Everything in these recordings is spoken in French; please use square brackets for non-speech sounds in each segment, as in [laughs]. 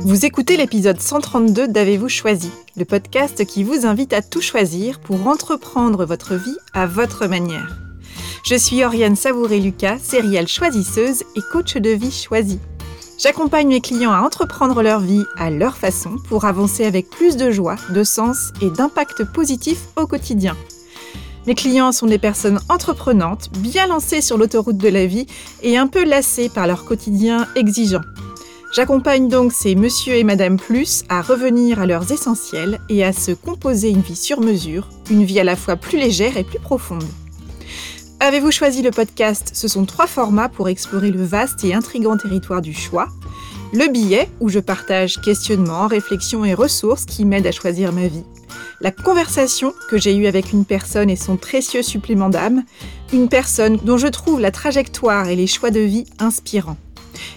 Vous écoutez l'épisode 132 d'Avez-vous choisi, le podcast qui vous invite à tout choisir pour entreprendre votre vie à votre manière. Je suis Oriane Savouré-Lucas, sérielle choisisseuse et coach de vie choisie. J'accompagne mes clients à entreprendre leur vie à leur façon pour avancer avec plus de joie, de sens et d'impact positif au quotidien. Mes clients sont des personnes entreprenantes, bien lancées sur l'autoroute de la vie et un peu lassées par leur quotidien exigeant. J'accompagne donc ces monsieur et madame plus à revenir à leurs essentiels et à se composer une vie sur mesure, une vie à la fois plus légère et plus profonde. Avez-vous choisi le podcast? Ce sont trois formats pour explorer le vaste et intrigant territoire du choix. Le billet, où je partage questionnements, réflexions et ressources qui m'aident à choisir ma vie la conversation que j'ai eue avec une personne et son précieux supplément d'âme, une personne dont je trouve la trajectoire et les choix de vie inspirants.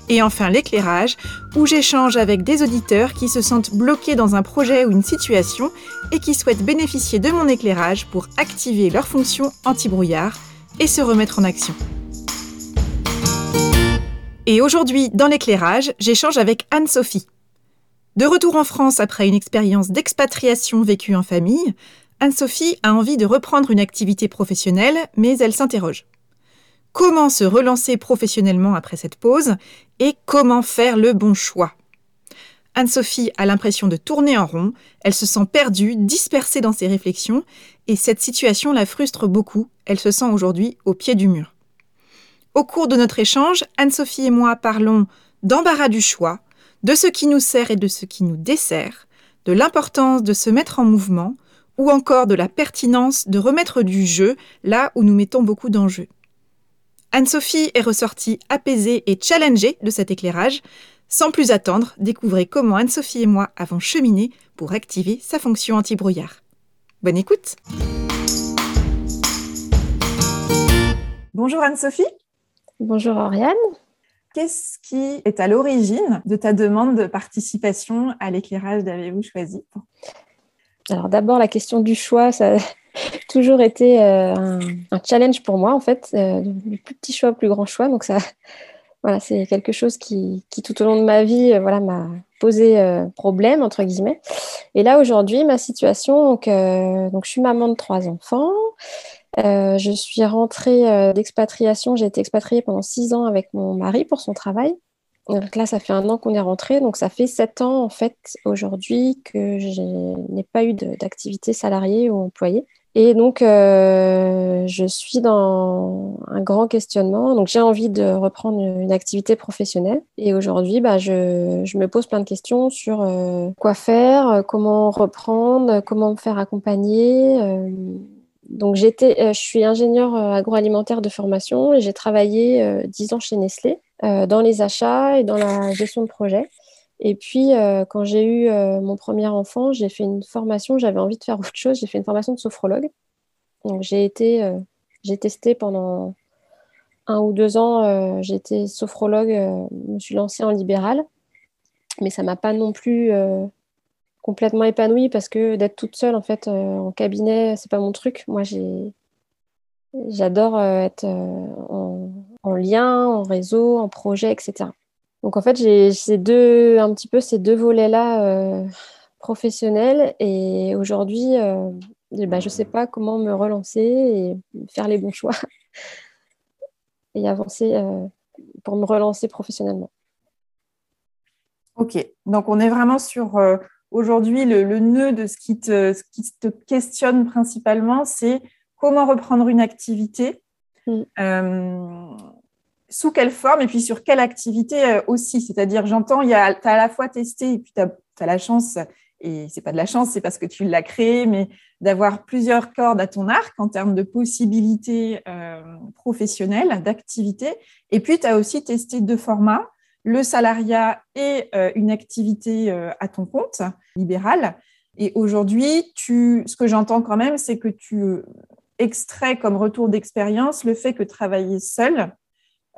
Et enfin l'éclairage, où j'échange avec des auditeurs qui se sentent bloqués dans un projet ou une situation et qui souhaitent bénéficier de mon éclairage pour activer leur fonction anti-brouillard et se remettre en action. Et aujourd'hui, dans l'éclairage, j'échange avec Anne-Sophie. De retour en France après une expérience d'expatriation vécue en famille, Anne-Sophie a envie de reprendre une activité professionnelle, mais elle s'interroge. Comment se relancer professionnellement après cette pause et comment faire le bon choix Anne-Sophie a l'impression de tourner en rond, elle se sent perdue, dispersée dans ses réflexions, et cette situation la frustre beaucoup, elle se sent aujourd'hui au pied du mur. Au cours de notre échange, Anne-Sophie et moi parlons d'embarras du choix, de ce qui nous sert et de ce qui nous dessert, de l'importance de se mettre en mouvement, ou encore de la pertinence de remettre du jeu là où nous mettons beaucoup d'enjeux. Anne-Sophie est ressortie apaisée et challengée de cet éclairage. Sans plus attendre, découvrez comment Anne-Sophie et moi avons cheminé pour activer sa fonction anti-brouillard. Bonne écoute Bonjour Anne-Sophie Bonjour Oriane Qu'est-ce qui est à l'origine de ta demande de participation à l'éclairage d'Avez-vous choisi? Alors d'abord, la question du choix, ça [laughs] toujours été euh, un, challenge pour moi, en fait, euh, du plus petit choix au plus grand choix. Donc ça, [laughs] voilà, c'est quelque chose qui, tout au long de ma vie, euh, voilà, m'a posé problème, entre guillemets. Et là, aujourd'hui, ma situation, donc, donc je suis maman de trois enfants. Euh, je suis rentrée euh, d'expatriation. J'ai été expatriée pendant six ans avec mon mari pour son travail. Donc là, ça fait un an qu'on est rentré. Donc ça fait sept ans, en fait, aujourd'hui, que je n'ai pas eu d'activité salariée ou employée. Et donc, euh, je suis dans un grand questionnement. Donc, j'ai envie de reprendre une activité professionnelle. Et aujourd'hui, bah, je, je, me pose plein de questions sur quoi faire, comment reprendre, comment me faire accompagner donc j'étais, euh, je suis ingénieure euh, agroalimentaire de formation et j'ai travaillé euh, dix ans chez Nestlé dans les achats et dans la gestion de projet. Et puis quand j'ai eu mon premier enfant, j'ai fait une formation. J'avais envie de faire [laughs] autre chose. J'ai fait une formation de sophrologue. Donc j'ai été, j'ai testé pendant un ou deux ans. j'ai été sophrologue. je me suis lancée en libéral, mais ça m'a pas non plus complètement épanouie parce que d'être toute seule en fait euh, en cabinet c'est pas mon truc moi j'adore euh, être euh, en, lien en réseau en projet etc donc en fait j'ai ces deux un petit peu ces deux volets là professionnels. Et aujourd'hui bah, je sais pas comment me relancer et faire les bons choix [laughs] et avancer pour me relancer professionnellement. Ok, donc on est vraiment sur aujourd'hui, le, nœud de ce qui, te, questionne principalement, c'est comment reprendre une activité, mm. Sous quelle forme et puis sur quelle activité euh, aussi. C'est-à-dire, j'entends, tu as à la fois testé et puis tu as, la chance, et c'est pas de la chance, c'est parce que tu l'as créé, mais d'avoir plusieurs cordes à ton arc en termes de possibilités euh, professionnelles, d'activités. Et puis, tu as aussi testé deux formats le salariat et euh, une activité euh, à ton compte libéral. Et aujourd'hui, ce que j'entends quand même, c'est que tu euh, extrais comme retour d'expérience le fait que travailler seul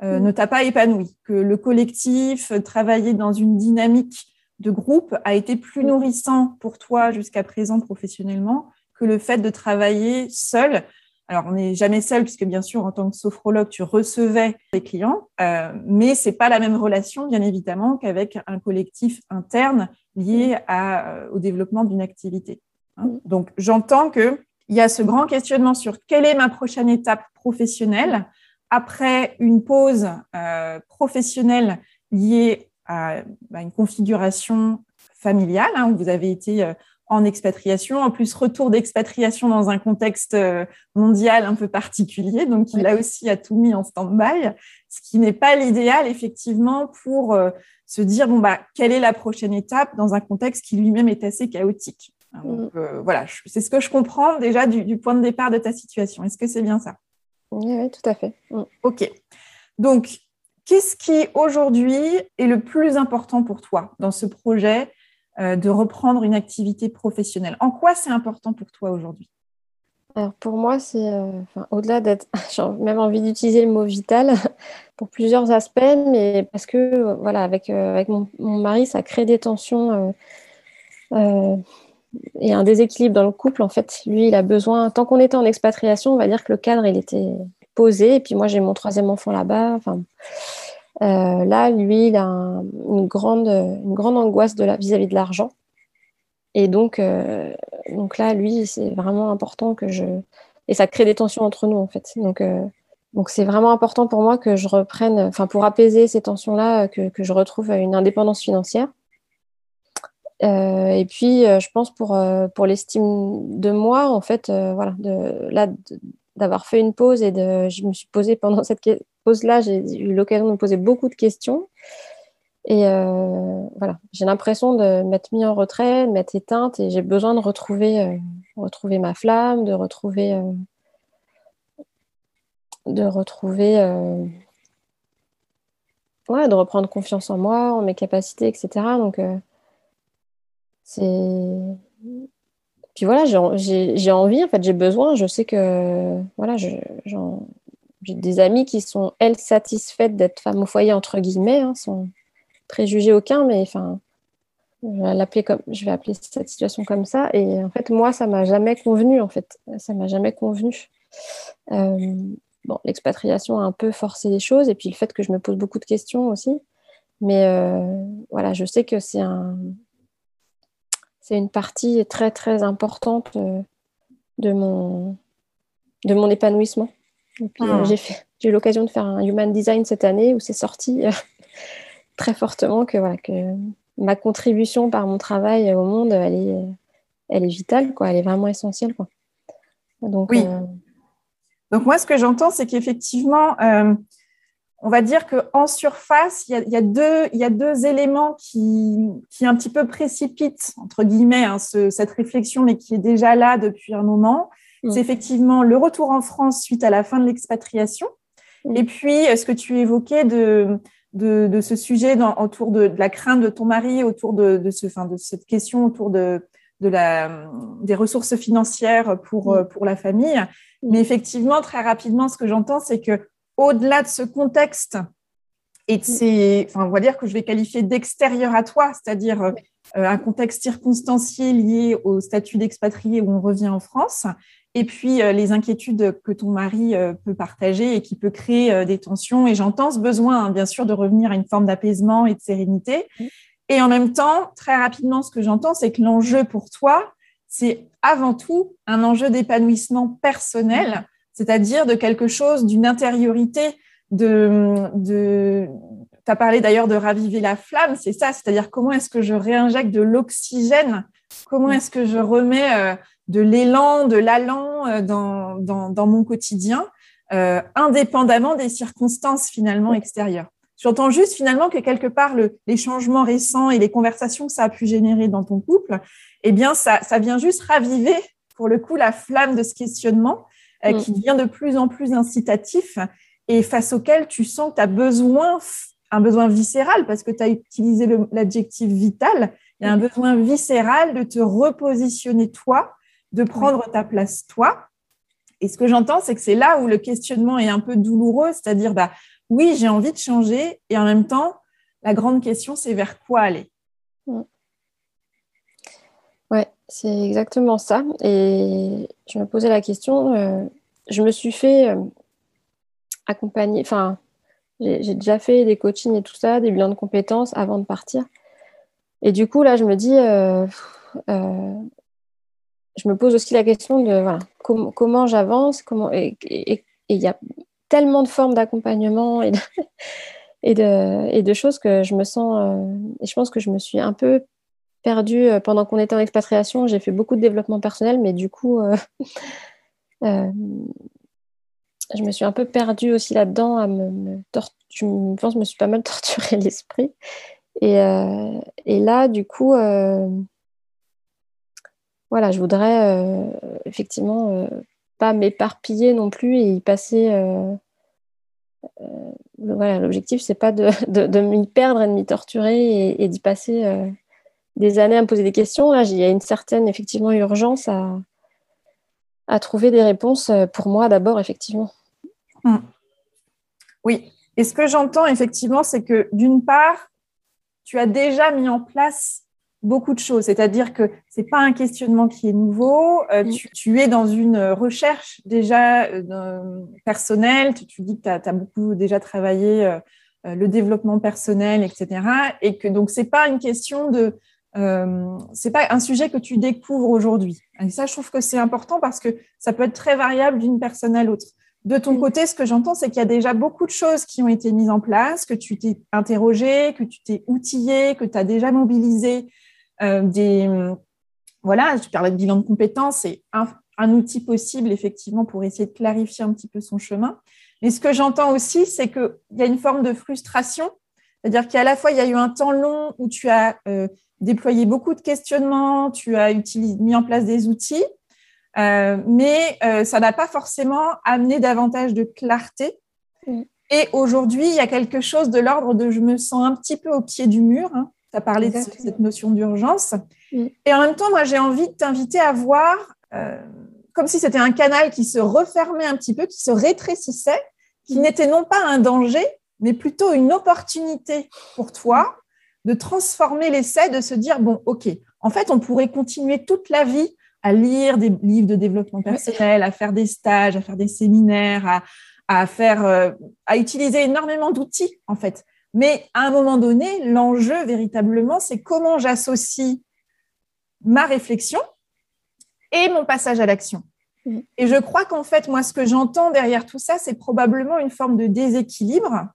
mm. ne t'a pas épanoui, que le collectif, travailler dans une dynamique de groupe a été plus mm. nourrissant pour toi jusqu'à présent professionnellement que le fait de travailler seul alors, on n'est jamais seul, puisque bien sûr, en tant que sophrologue, tu recevais les clients, euh, mais ce n'est pas la même relation, bien évidemment, qu'avec un collectif interne lié à, au développement d'une activité. Hein. Donc, j'entends qu'il y a ce grand questionnement sur quelle est ma prochaine étape professionnelle après une pause euh, professionnelle liée à, à, une configuration familiale, hein, où vous avez été en expatriation, en plus retour d'expatriation dans un contexte euh, mondial un peu particulier, donc il a aussi a tout mis en stand-by, ce qui n'est pas l'idéal effectivement pour euh, se dire bon bah quelle est la prochaine étape dans un contexte qui lui-même est assez chaotique. Hein, donc, mm. euh, voilà, c'est ce que je comprends déjà du, point de départ de ta situation. Est-ce que c'est bien ça? Oui, tout à fait. Mm. Ok. Donc, qu'est-ce qui aujourd'hui est le plus important pour toi dans ce projet euh, de reprendre une activité professionnelle? En quoi c'est important pour toi aujourd'hui? Alors pour moi, c'est euh, au-delà d'être, [laughs] j'ai même envie d'utiliser le mot vital [laughs] pour plusieurs aspects, mais parce que euh, voilà, avec, avec mon, mari, ça crée des tensions et un déséquilibre dans le couple. En fait, lui, il a besoin, tant qu'on était en expatriation, on va dire que le cadre, il était posé, et puis moi, j'ai mon troisième enfant là-bas. Enfin, euh, là, lui, il a une, grande, une grande angoisse vis-à-vis de l'argent. Et donc, euh, donc là, lui, c'est vraiment important que je... Et ça crée des tensions entre nous, en fait. Donc, euh, donc c'est vraiment important pour moi que je reprenne, enfin, pour apaiser ces tensions-là, que, que, je retrouve une indépendance financière. Et puis, je pense pour, pour l'estime de moi, en fait, voilà, de, là, d'avoir fait une pause et de, je me suis posée pendant cette pause-là, j'ai eu l'occasion de me poser beaucoup de questions. Et euh, voilà, j'ai l'impression de m'être mis en retrait, de m'être éteinte et j'ai besoin de retrouver, euh, retrouver ma flamme, de retrouver, euh, de retrouver, ouais, de reprendre confiance en moi, en mes capacités, etc. Donc, c'est puis voilà, j'ai envie, en fait, j'ai besoin. Je sais que voilà, j'ai des amis qui sont, elles, satisfaites d'être femmes au foyer, entre guillemets, hein, sans préjuger aucun, mais enfin, je comme, je vais appeler cette situation comme ça. Et en fait, moi, ça m'a jamais convenu, en fait. Ça m'a jamais convenu. Euh, bon, l'expatriation a un peu forcé les choses, et puis le fait que je me pose beaucoup de questions aussi. Mais euh, voilà, je sais que c'est un, c'est une partie très très importante euh, de mon, de mon épanouissement. Ah. j'ai, j'ai eu l'occasion de faire un Human Design cette année où c'est sorti euh, [laughs] très fortement que, voilà, que ma contribution par mon travail au monde, elle est, elle est vitale, quoi, elle est vraiment essentielle. Quoi. Donc, oui. Euh, Donc moi, ce que j'entends, c'est qu'effectivement, on va dire qu'en surface, il y, a, deux, il y, a, deux, éléments qui, qui, un petit peu précipitent, entre guillemets, hein, cette réflexion, mais qui est déjà là depuis un moment. Mm. C'est effectivement le retour en France suite à la fin de l'expatriation. Mm. Et puis, ce que tu évoquais de, de, de ce sujet dans, autour de, la crainte de ton mari, autour de, ce, fin, de cette question autour de, la, des ressources financières pour, mm. pour la famille. Mais effectivement, très rapidement, ce que j'entends, c'est que au-delà de ce contexte. Et de ces, enfin, on va dire que je vais qualifier d'extérieur à toi, c'est-à-dire euh, un contexte circonstanciel lié au statut d'expatrié où on revient en France, et puis euh, les inquiétudes que ton mari euh, peut partager et qui peut créer des tensions. Et j'entends ce besoin, hein, bien sûr, de revenir à une forme d'apaisement et de sérénité. Et en même temps, très rapidement, ce que j'entends, c'est que l'enjeu pour toi, c'est avant tout un enjeu d'épanouissement personnel c'est-à-dire de quelque chose, d'une intériorité, de, de tu as parlé d'ailleurs de raviver la flamme, c'est ça, c'est-à-dire comment est-ce que je réinjecte de l'oxygène, comment est-ce que je remets euh, de l'élan, de l'allant euh, dans, dans, mon quotidien, euh, indépendamment des circonstances finalement extérieures. J'entends juste finalement que quelque part le, les changements récents et les conversations que ça a pu générer dans ton couple, eh bien ça, ça vient juste raviver pour le coup la flamme de ce questionnement euh, mm. qui devient de plus en plus incitatif et face auquel tu sens que tu as besoin, un besoin viscéral, parce que tu as utilisé l'adjectif vital, il y a un mm. besoin viscéral de te repositionner toi, de prendre ta place toi. Et ce que j'entends, c'est que c'est là où le questionnement est un peu douloureux, c'est-à-dire, bah, oui, j'ai envie de changer, et en même temps, la grande question, c'est vers quoi aller? C'est exactement ça. Et je me posais la question, euh, je me suis fait accompagner, enfin, j'ai déjà fait des coachings et tout ça, des bilans de compétences avant de partir. Et du coup, là, je me dis, euh, euh, je me pose aussi la question de comment j'avance, comment et il y a tellement de formes d'accompagnement [laughs] et de, choses que je me sens, euh, et je pense que je me suis un peu perdue pendant qu'on était en expatriation. J'ai fait beaucoup de développement personnel, mais du coup, [laughs] je me suis un peu perdue aussi là-dedans. Me, je pense que je me suis pas mal [laughs] torturé l'esprit. Et, euh, là, du coup, euh, voilà, je voudrais euh, effectivement pas m'éparpiller non plus et y passer. voilà, l'objectif, c'est pas de, [laughs] m'y perdre et de m'y torturer et d'y passer des années à me poser des questions. Là, il y a une certaine effectivement urgence à, à trouver des réponses euh, pour moi d'abord, effectivement. Hmm. Oui. Et ce que j'entends effectivement, c'est que d'une part, tu as déjà mis en place beaucoup de choses. C'est-à-dire que ce n'est pas un questionnement qui est nouveau. Euh, tu, es dans une recherche déjà euh, personnelle. Tu, dis que tu as, beaucoup déjà travaillé le développement personnel, etc. Et que donc, ce n'est pas une question de euh, c'est pas un sujet que tu découvres aujourd'hui. Et ça, je trouve que c'est important parce que ça peut être très variable d'une personne à l'autre. De ton côté, ce que j'entends, c'est qu'il y a déjà beaucoup de choses qui ont été mises en place, que tu t'es interrogé, que tu t'es outillé, que tu as déjà mobilisé euh, des. Voilà, tu parlais de bilan de compétences, c'est un, un, outil possible, effectivement, pour essayer de clarifier un petit peu son chemin. Mais ce que j'entends aussi, c'est qu'il y a une forme de frustration. C'est-à-dire qu'à la fois, il y a eu un temps long où tu as euh, déployé beaucoup de questionnements, tu as utilisé, mis en place des outils, euh, mais euh, ça n'a pas forcément amené davantage de clarté. Mm. Et aujourd'hui, il y a quelque chose de l'ordre de je me sens un petit peu au pied du mur. Hein. Tu as parlé de cette notion d'urgence. Mm. Et en même temps, moi, j'ai envie de t'inviter à voir, euh, comme si c'était un canal qui se refermait un petit peu, qui se rétrécissait, qui mm. n'était non pas un danger, mais plutôt une opportunité pour toi de transformer l'essai, de se dire, bon, OK, en fait, on pourrait continuer toute la vie à lire des livres de développement personnel, à faire des stages, à faire des séminaires, à, faire, euh, à utiliser énormément d'outils, en fait. Mais à un moment donné, l'enjeu véritablement, c'est comment j'associe ma réflexion et mon passage à l'action. Et je crois qu'en fait, moi, ce que j'entends derrière tout ça, c'est probablement une forme de déséquilibre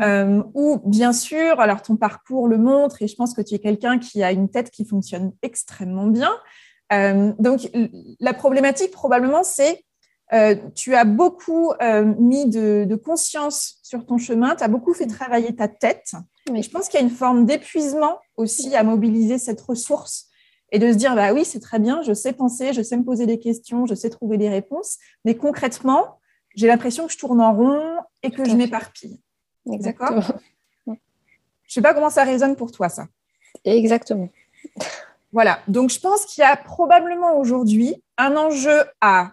euh, ou bien sûr, alors ton parcours le montre et je pense que tu es quelqu'un qui a une tête qui fonctionne extrêmement bien. Euh, donc la problématique probablement c'est euh, tu as beaucoup euh, mis de, de, conscience sur ton chemin, tu as beaucoup fait travailler ta tête. Mais je pense qu'il y a une forme d'épuisement aussi à mobiliser cette ressource et de se dire bah oui c'est très bien, je sais penser, je sais me poser des questions, je sais trouver des réponses, mais concrètement j'ai l'impression que je tourne en rond et que je m'éparpille. Exactement. Je ne sais pas comment ça résonne pour toi, ça. Exactement. Voilà. Donc, je pense qu'il y a probablement aujourd'hui un enjeu à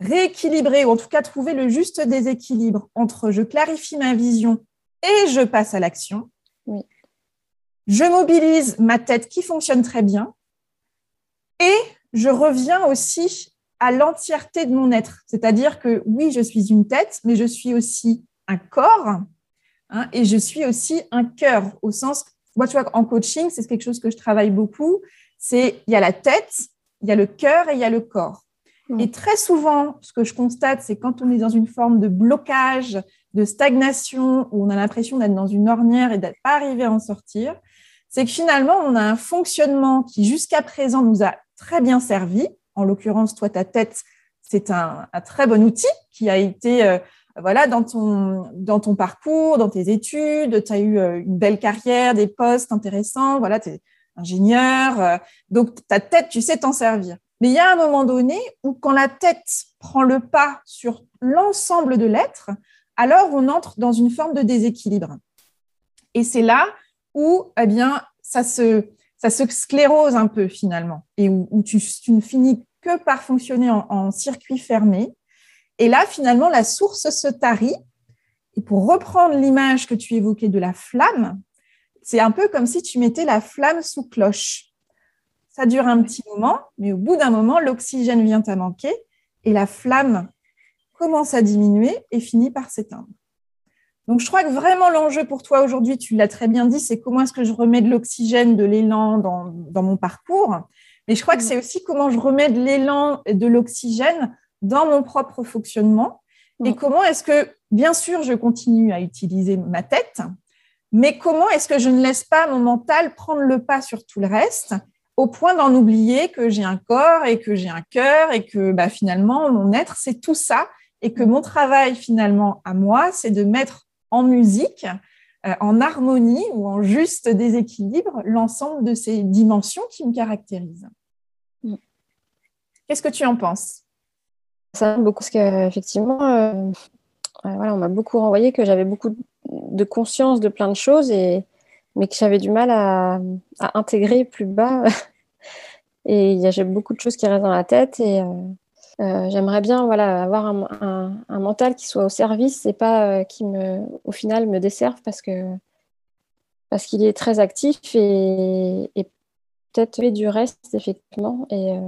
rééquilibrer, ou en tout cas trouver le juste déséquilibre entre je clarifie ma vision et je passe à l'action. Oui. Je mobilise ma tête qui fonctionne très bien et je reviens aussi à l'entièreté de mon être. C'est-à-dire que oui, je suis une tête, mais je suis aussi un corps Hein, et je suis aussi un cœur, au sens, moi, tu vois, en coaching, c'est quelque chose que je travaille beaucoup. C'est il y a la tête, il y a le cœur et il y a le corps. Mm. Et très souvent, ce que je constate, c'est quand on est dans une forme de blocage, de stagnation, où on a l'impression d'être dans une ornière et d'être pas arrivé à en sortir, c'est que finalement, on a un fonctionnement qui jusqu'à présent nous a très bien servi. En l'occurrence, toi, ta tête, c'est un, un, très bon outil qui a été euh, voilà, dans ton, dans ton parcours, dans tes études, tu as eu euh, une belle carrière, des postes intéressants, voilà, tu es ingénieur. Euh, donc, ta tête, tu sais t'en servir. Mais il y a un moment donné où quand la tête prend le pas sur l'ensemble de l'être, alors on entre dans une forme de déséquilibre. Et c'est là où, eh bien, ça se, ça se sclérose un peu finalement, et où, tu, ne finis que par fonctionner en circuit fermé, et là, finalement, la source se tarit. Et pour reprendre l'image que tu évoquais de la flamme, c'est un peu comme si tu mettais la flamme sous cloche. Ça dure un petit moment, mais au bout d'un moment, l'oxygène vient à manquer et la flamme commence à diminuer et finit par s'éteindre. Donc, je crois que vraiment l'enjeu pour toi aujourd'hui, tu l'as très bien dit, c'est comment est-ce que je remets de l'oxygène, de l'élan dans, dans, mon parcours. Mais je crois que mm. c'est aussi comment je remets de l'élan et de l'oxygène dans mon propre fonctionnement. Et mm. comment est-ce que, bien sûr, je continue à utiliser ma tête, mais comment est-ce que je ne laisse pas mon mental prendre le pas sur tout le reste au point d'en oublier que j'ai un corps et que j'ai un cœur et que bah, finalement mon être, c'est tout ça et que mon travail finalement à moi, c'est de mettre en musique, euh, en harmonie ou en juste déséquilibre l'ensemble de ces dimensions qui me caractérisent. Mm. Qu'est-ce que tu en penses? Ça beaucoup parce qu'effectivement, euh, euh, voilà, on m'a beaucoup renvoyé que j'avais beaucoup de conscience de plein de choses et mais que j'avais du mal à, intégrer plus bas. [laughs] et a beaucoup de choses qui restent dans la tête et euh, j'aimerais bien voilà, avoir un, mental qui soit au service et pas qui me, au final me desserve parce que parce qu'il est très actif et, et peut-être du reste effectivement et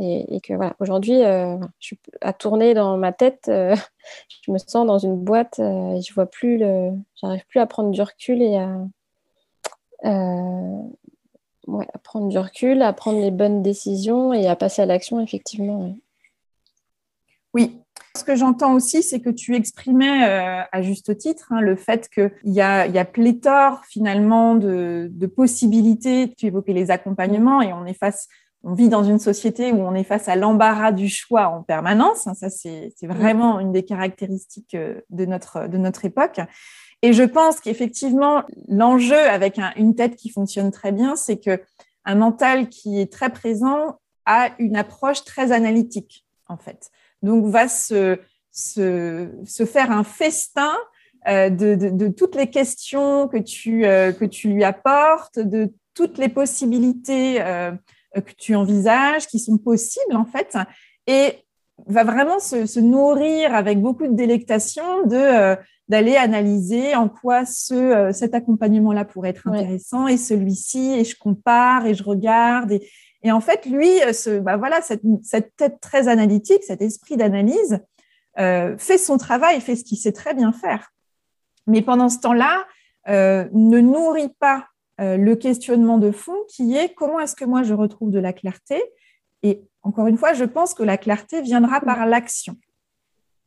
et, que voilà, aujourd'hui, euh, je suis à tourner dans ma tête, euh, [laughs] je me sens dans une boîte euh, et je vois plus le, j'arrive plus à prendre du recul et à, prendre du recul, à prendre les bonnes décisions et à passer à l'action, effectivement. Oui. Ce que j'entends aussi, c'est que tu exprimais à juste titre hein, le fait qu'il y a, y a pléthore finalement de, de, possibilités. Tu évoquais les accompagnements et on est face on vit dans une société où on est face à l'embarras du choix en permanence. Ça, c'est vraiment une des caractéristiques euh, de notre, de notre époque. Et je pense qu'effectivement, l'enjeu avec une tête qui fonctionne très bien, c'est que un mental qui est très présent a une approche très analytique, en fait. Donc, va se, se, se faire un festin euh, de, de, toutes les questions que tu, euh, que tu lui apportes, de toutes les possibilités que tu envisages, qui sont possibles en fait, et va vraiment se, nourrir avec beaucoup de délectation de euh, d'aller analyser en quoi ce euh, cet accompagnement-là pourrait être intéressant et celui-ci et je compare et je regarde et, et en fait lui ce, bah voilà cette, cette tête très analytique cet esprit d'analyse fait son travail fait ce qu'il sait très bien faire. Mais pendant ce temps-là ne nourrit pas euh, le questionnement de fond qui est comment est-ce que moi je retrouve de la clarté Et encore une fois, je pense que la clarté viendra par l'action.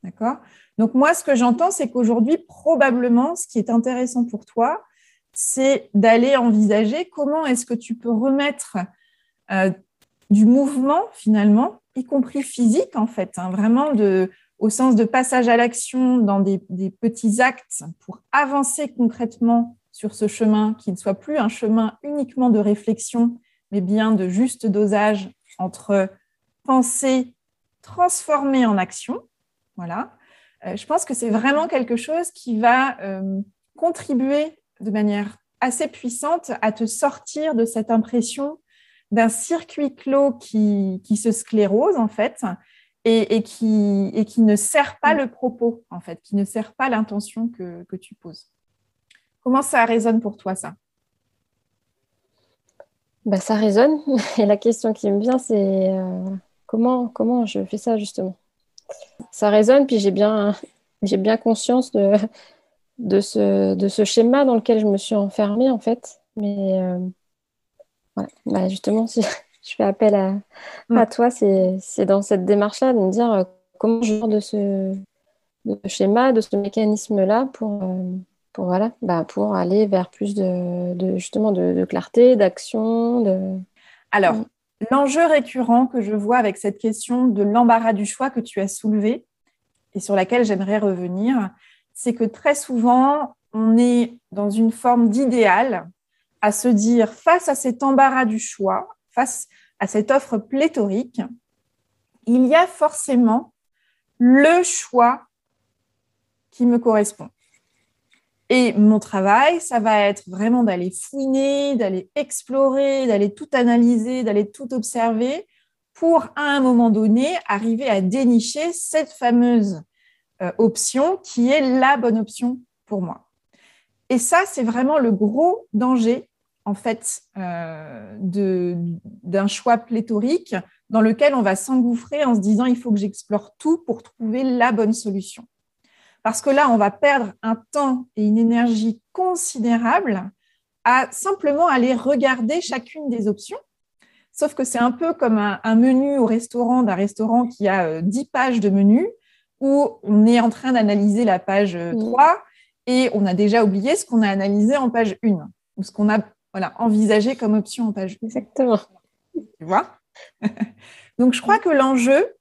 D'accord? Donc moi, ce que j'entends, c'est qu'aujourd'hui, probablement, ce qui est intéressant pour toi, c'est d'aller envisager comment est-ce que tu peux remettre euh, du mouvement finalement, y compris physique en fait, hein, vraiment au sens de passage à l'action dans des, petits actes pour avancer concrètement sur ce chemin qui ne soit plus un chemin uniquement de réflexion, mais bien de juste dosage entre penser, transformer en action. Voilà. Euh, je pense que c'est vraiment quelque chose qui va euh, contribuer de manière assez puissante à te sortir de cette impression d'un circuit clos qui, se sclérose en fait et, qui, et qui ne sert pas le propos en fait, qui ne sert pas l'intention que tu poses. Comment ça résonne pour toi, ça? Bah, Ça résonne. [laughs] Et la question qui me vient, c'est euh, comment, comment je fais ça, justement? Ça résonne, puis j'ai bien, [laughs] j'ai bien conscience de, de, ce, de ce schéma dans lequel je me suis enfermée, en fait. Mais euh, bah, justement, [laughs] si je fais appel à, à toi, c'est dans cette démarche-là de me dire euh, comment je sors de ce, de ce schéma, de ce mécanisme-là pour pour, voilà, bah, pour aller vers plus de, justement de, clarté, d'action. De... Alors, mm. l'enjeu récurrent que je vois avec cette question de l'embarras du choix que tu as soulevé et sur laquelle j'aimerais revenir, c'est que très souvent, on est dans une forme d'idéal à se dire face à cet embarras du choix, face à cette offre pléthorique, il y a forcément le choix qui me correspond. Et mon travail, ça va être vraiment d'aller fouiner, d'aller explorer, d'aller tout analyser, d'aller tout observer pour, à un moment donné, arriver à dénicher cette fameuse euh, option qui est la bonne option pour moi. Et ça, c'est vraiment le gros danger, en fait, euh, d'un choix pléthorique dans lequel on va s'engouffrer en se disant il faut que j'explore tout pour trouver la bonne solution. Parce que là, on va perdre un temps et une énergie considérable à simplement aller regarder chacune des options. Sauf que c'est un peu comme un, menu au restaurant d'un restaurant qui a 10 euh, pages de menu où on est en train d'analyser la page 3 euh, et on a déjà oublié ce qu'on a analysé en page 1 ou ce qu'on a voilà, envisagé comme option en page 1. Exactement. Tu vois? [laughs] Donc, je crois que l'enjeu,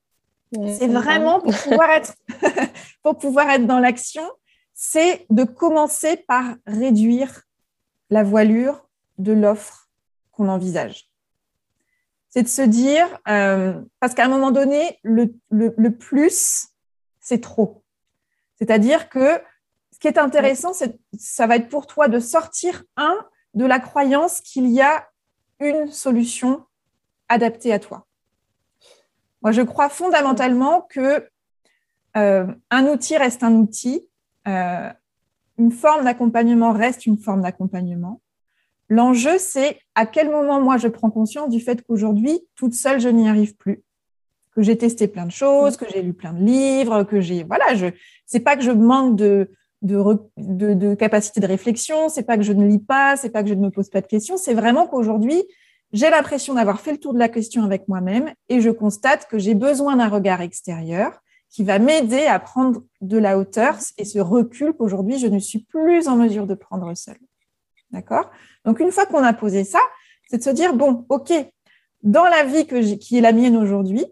c'est vraiment pour pouvoir être, [laughs] pour pouvoir être dans l'action, c'est de commencer par réduire la voilure de l'offre qu'on envisage. C'est de se dire, euh, parce qu'à un moment donné, le, le, plus, c'est trop. C'est-à-dire que ce qui est intéressant, c'est, ça va être pour toi de sortir, un, de la croyance qu'il y a une solution adaptée à toi. Moi, je crois fondamentalement que euh, un outil reste un outil, euh, une forme d'accompagnement reste une forme d'accompagnement. L'enjeu, c'est à quel moment moi je prends conscience du fait qu'aujourd'hui, toute seule, je n'y arrive plus, que j'ai testé plein de choses, que j'ai lu plein de livres, que j'ai voilà, je c'est pas que je manque de de, de, de capacité de réflexion, c'est pas que je ne lis pas, c'est pas que je ne me pose pas de questions, c'est vraiment qu'aujourd'hui, j'ai l'impression d'avoir fait le tour de la question avec moi-même et je constate que j'ai besoin d'un regard extérieur qui va m'aider à prendre de la hauteur. Et ce recul qu'aujourd'hui je ne suis plus en mesure de prendre seule. D'accord? Donc une fois qu'on a posé ça, c'est de se dire bon, OK, dans la vie que qui est la mienne aujourd'hui,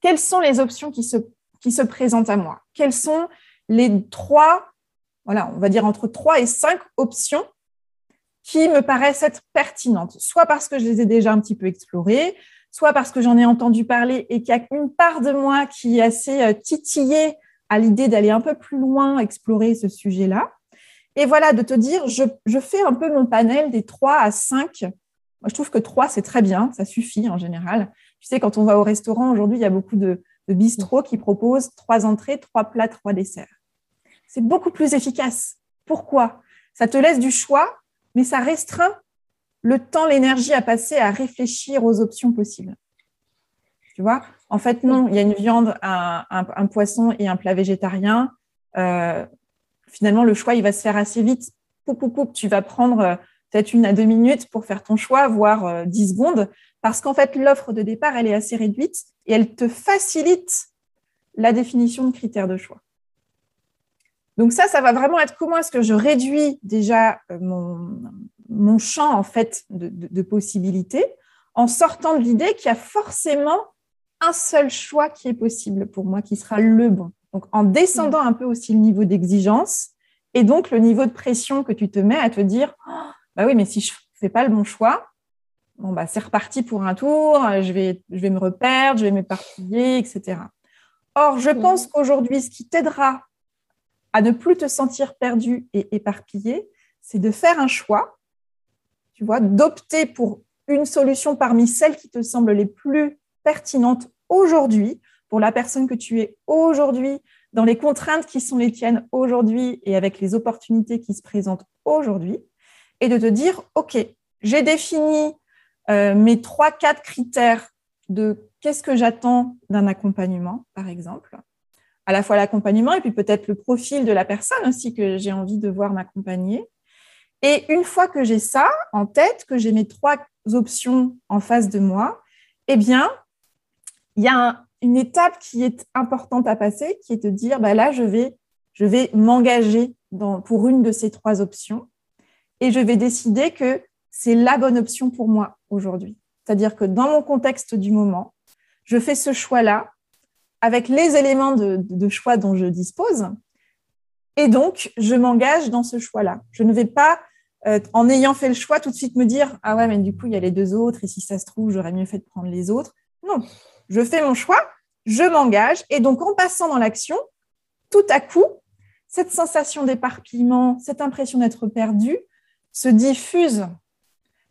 quelles sont les options qui se, qui se présentent à moi? Quelles sont les trois, voilà, on va dire entre trois et cinq options qui me paraissent être pertinentes, soit parce que je les ai déjà un petit peu explorées, soit parce que j'en ai entendu parler et qu'il y a une part de moi qui est assez euh, titillée à l'idée d'aller un peu plus loin explorer ce sujet-là. Et voilà, de te dire, je, fais un peu mon panel des trois à cinq. Moi, je trouve que trois, c'est très bien, ça suffit en général. Tu sais, quand on va au restaurant, aujourd'hui, il y a beaucoup de, de bistrots qui proposent trois entrées, trois plats, trois desserts. C'est beaucoup plus efficace. Pourquoi? Ça te laisse du choix mais ça restreint le temps, l'énergie à passer à réfléchir aux options possibles. Tu vois? En fait, non, il y a une viande, un, poisson et un plat végétarien. Euh, finalement, le choix, il va se faire assez vite. Poup, tu vas prendre euh, peut-être une à deux minutes pour faire ton choix, voire euh, dix secondes, parce qu'en fait, l'offre de départ, elle est assez réduite et elle te facilite la définition de critères de choix. Donc ça, ça va vraiment être comment est-ce que je réduis déjà euh, mon, champ en fait de, possibilités en sortant de l'idée qu'il y a forcément un seul choix qui est possible pour moi, qui sera le bon. Donc en descendant un peu aussi le niveau d'exigence et donc le niveau de pression que tu te mets à te dire, oh, bah oui, mais si je fais pas le bon choix, bon bah c'est reparti pour un tour, je vais, je vais me reperdre, je vais m'éparpiller, etc. Or, je pense qu'aujourd'hui, ce qui t'aidera à ne plus te sentir perdu et éparpillé, c'est de faire un choix, tu vois, d'opter pour une solution parmi celles qui te semblent les plus pertinentes aujourd'hui, pour la personne que tu es aujourd'hui, dans les contraintes qui sont les tiennes aujourd'hui et avec les opportunités qui se présentent aujourd'hui, et de te dire, OK, j'ai défini euh, mes trois, quatre critères de qu'est-ce que j'attends d'un accompagnement, par exemple à la fois l'accompagnement et puis peut-être le profil de la personne aussi que j'ai envie de voir m'accompagner. Et une fois que j'ai ça en tête, que j'ai mes trois options en face de moi, eh bien, il y a une étape qui est importante à passer, qui est de dire, bah là, je vais, je vais m'engager pour une de ces trois options et je vais décider que c'est la bonne option pour moi aujourd'hui. C'est-à-dire que dans mon contexte du moment, je fais ce choix-là avec les éléments de, choix dont je dispose. Et donc, je m'engage dans ce choix-là. Je ne vais pas, euh, en ayant fait le choix, tout de suite me dire Ah ouais, mais du coup, il y a les deux autres, et si ça se trouve, j'aurais mieux fait de prendre les autres. Non, je fais mon choix, je m'engage, et donc en passant dans l'action, tout à coup, cette sensation d'éparpillement, cette impression d'être perdu se diffuse.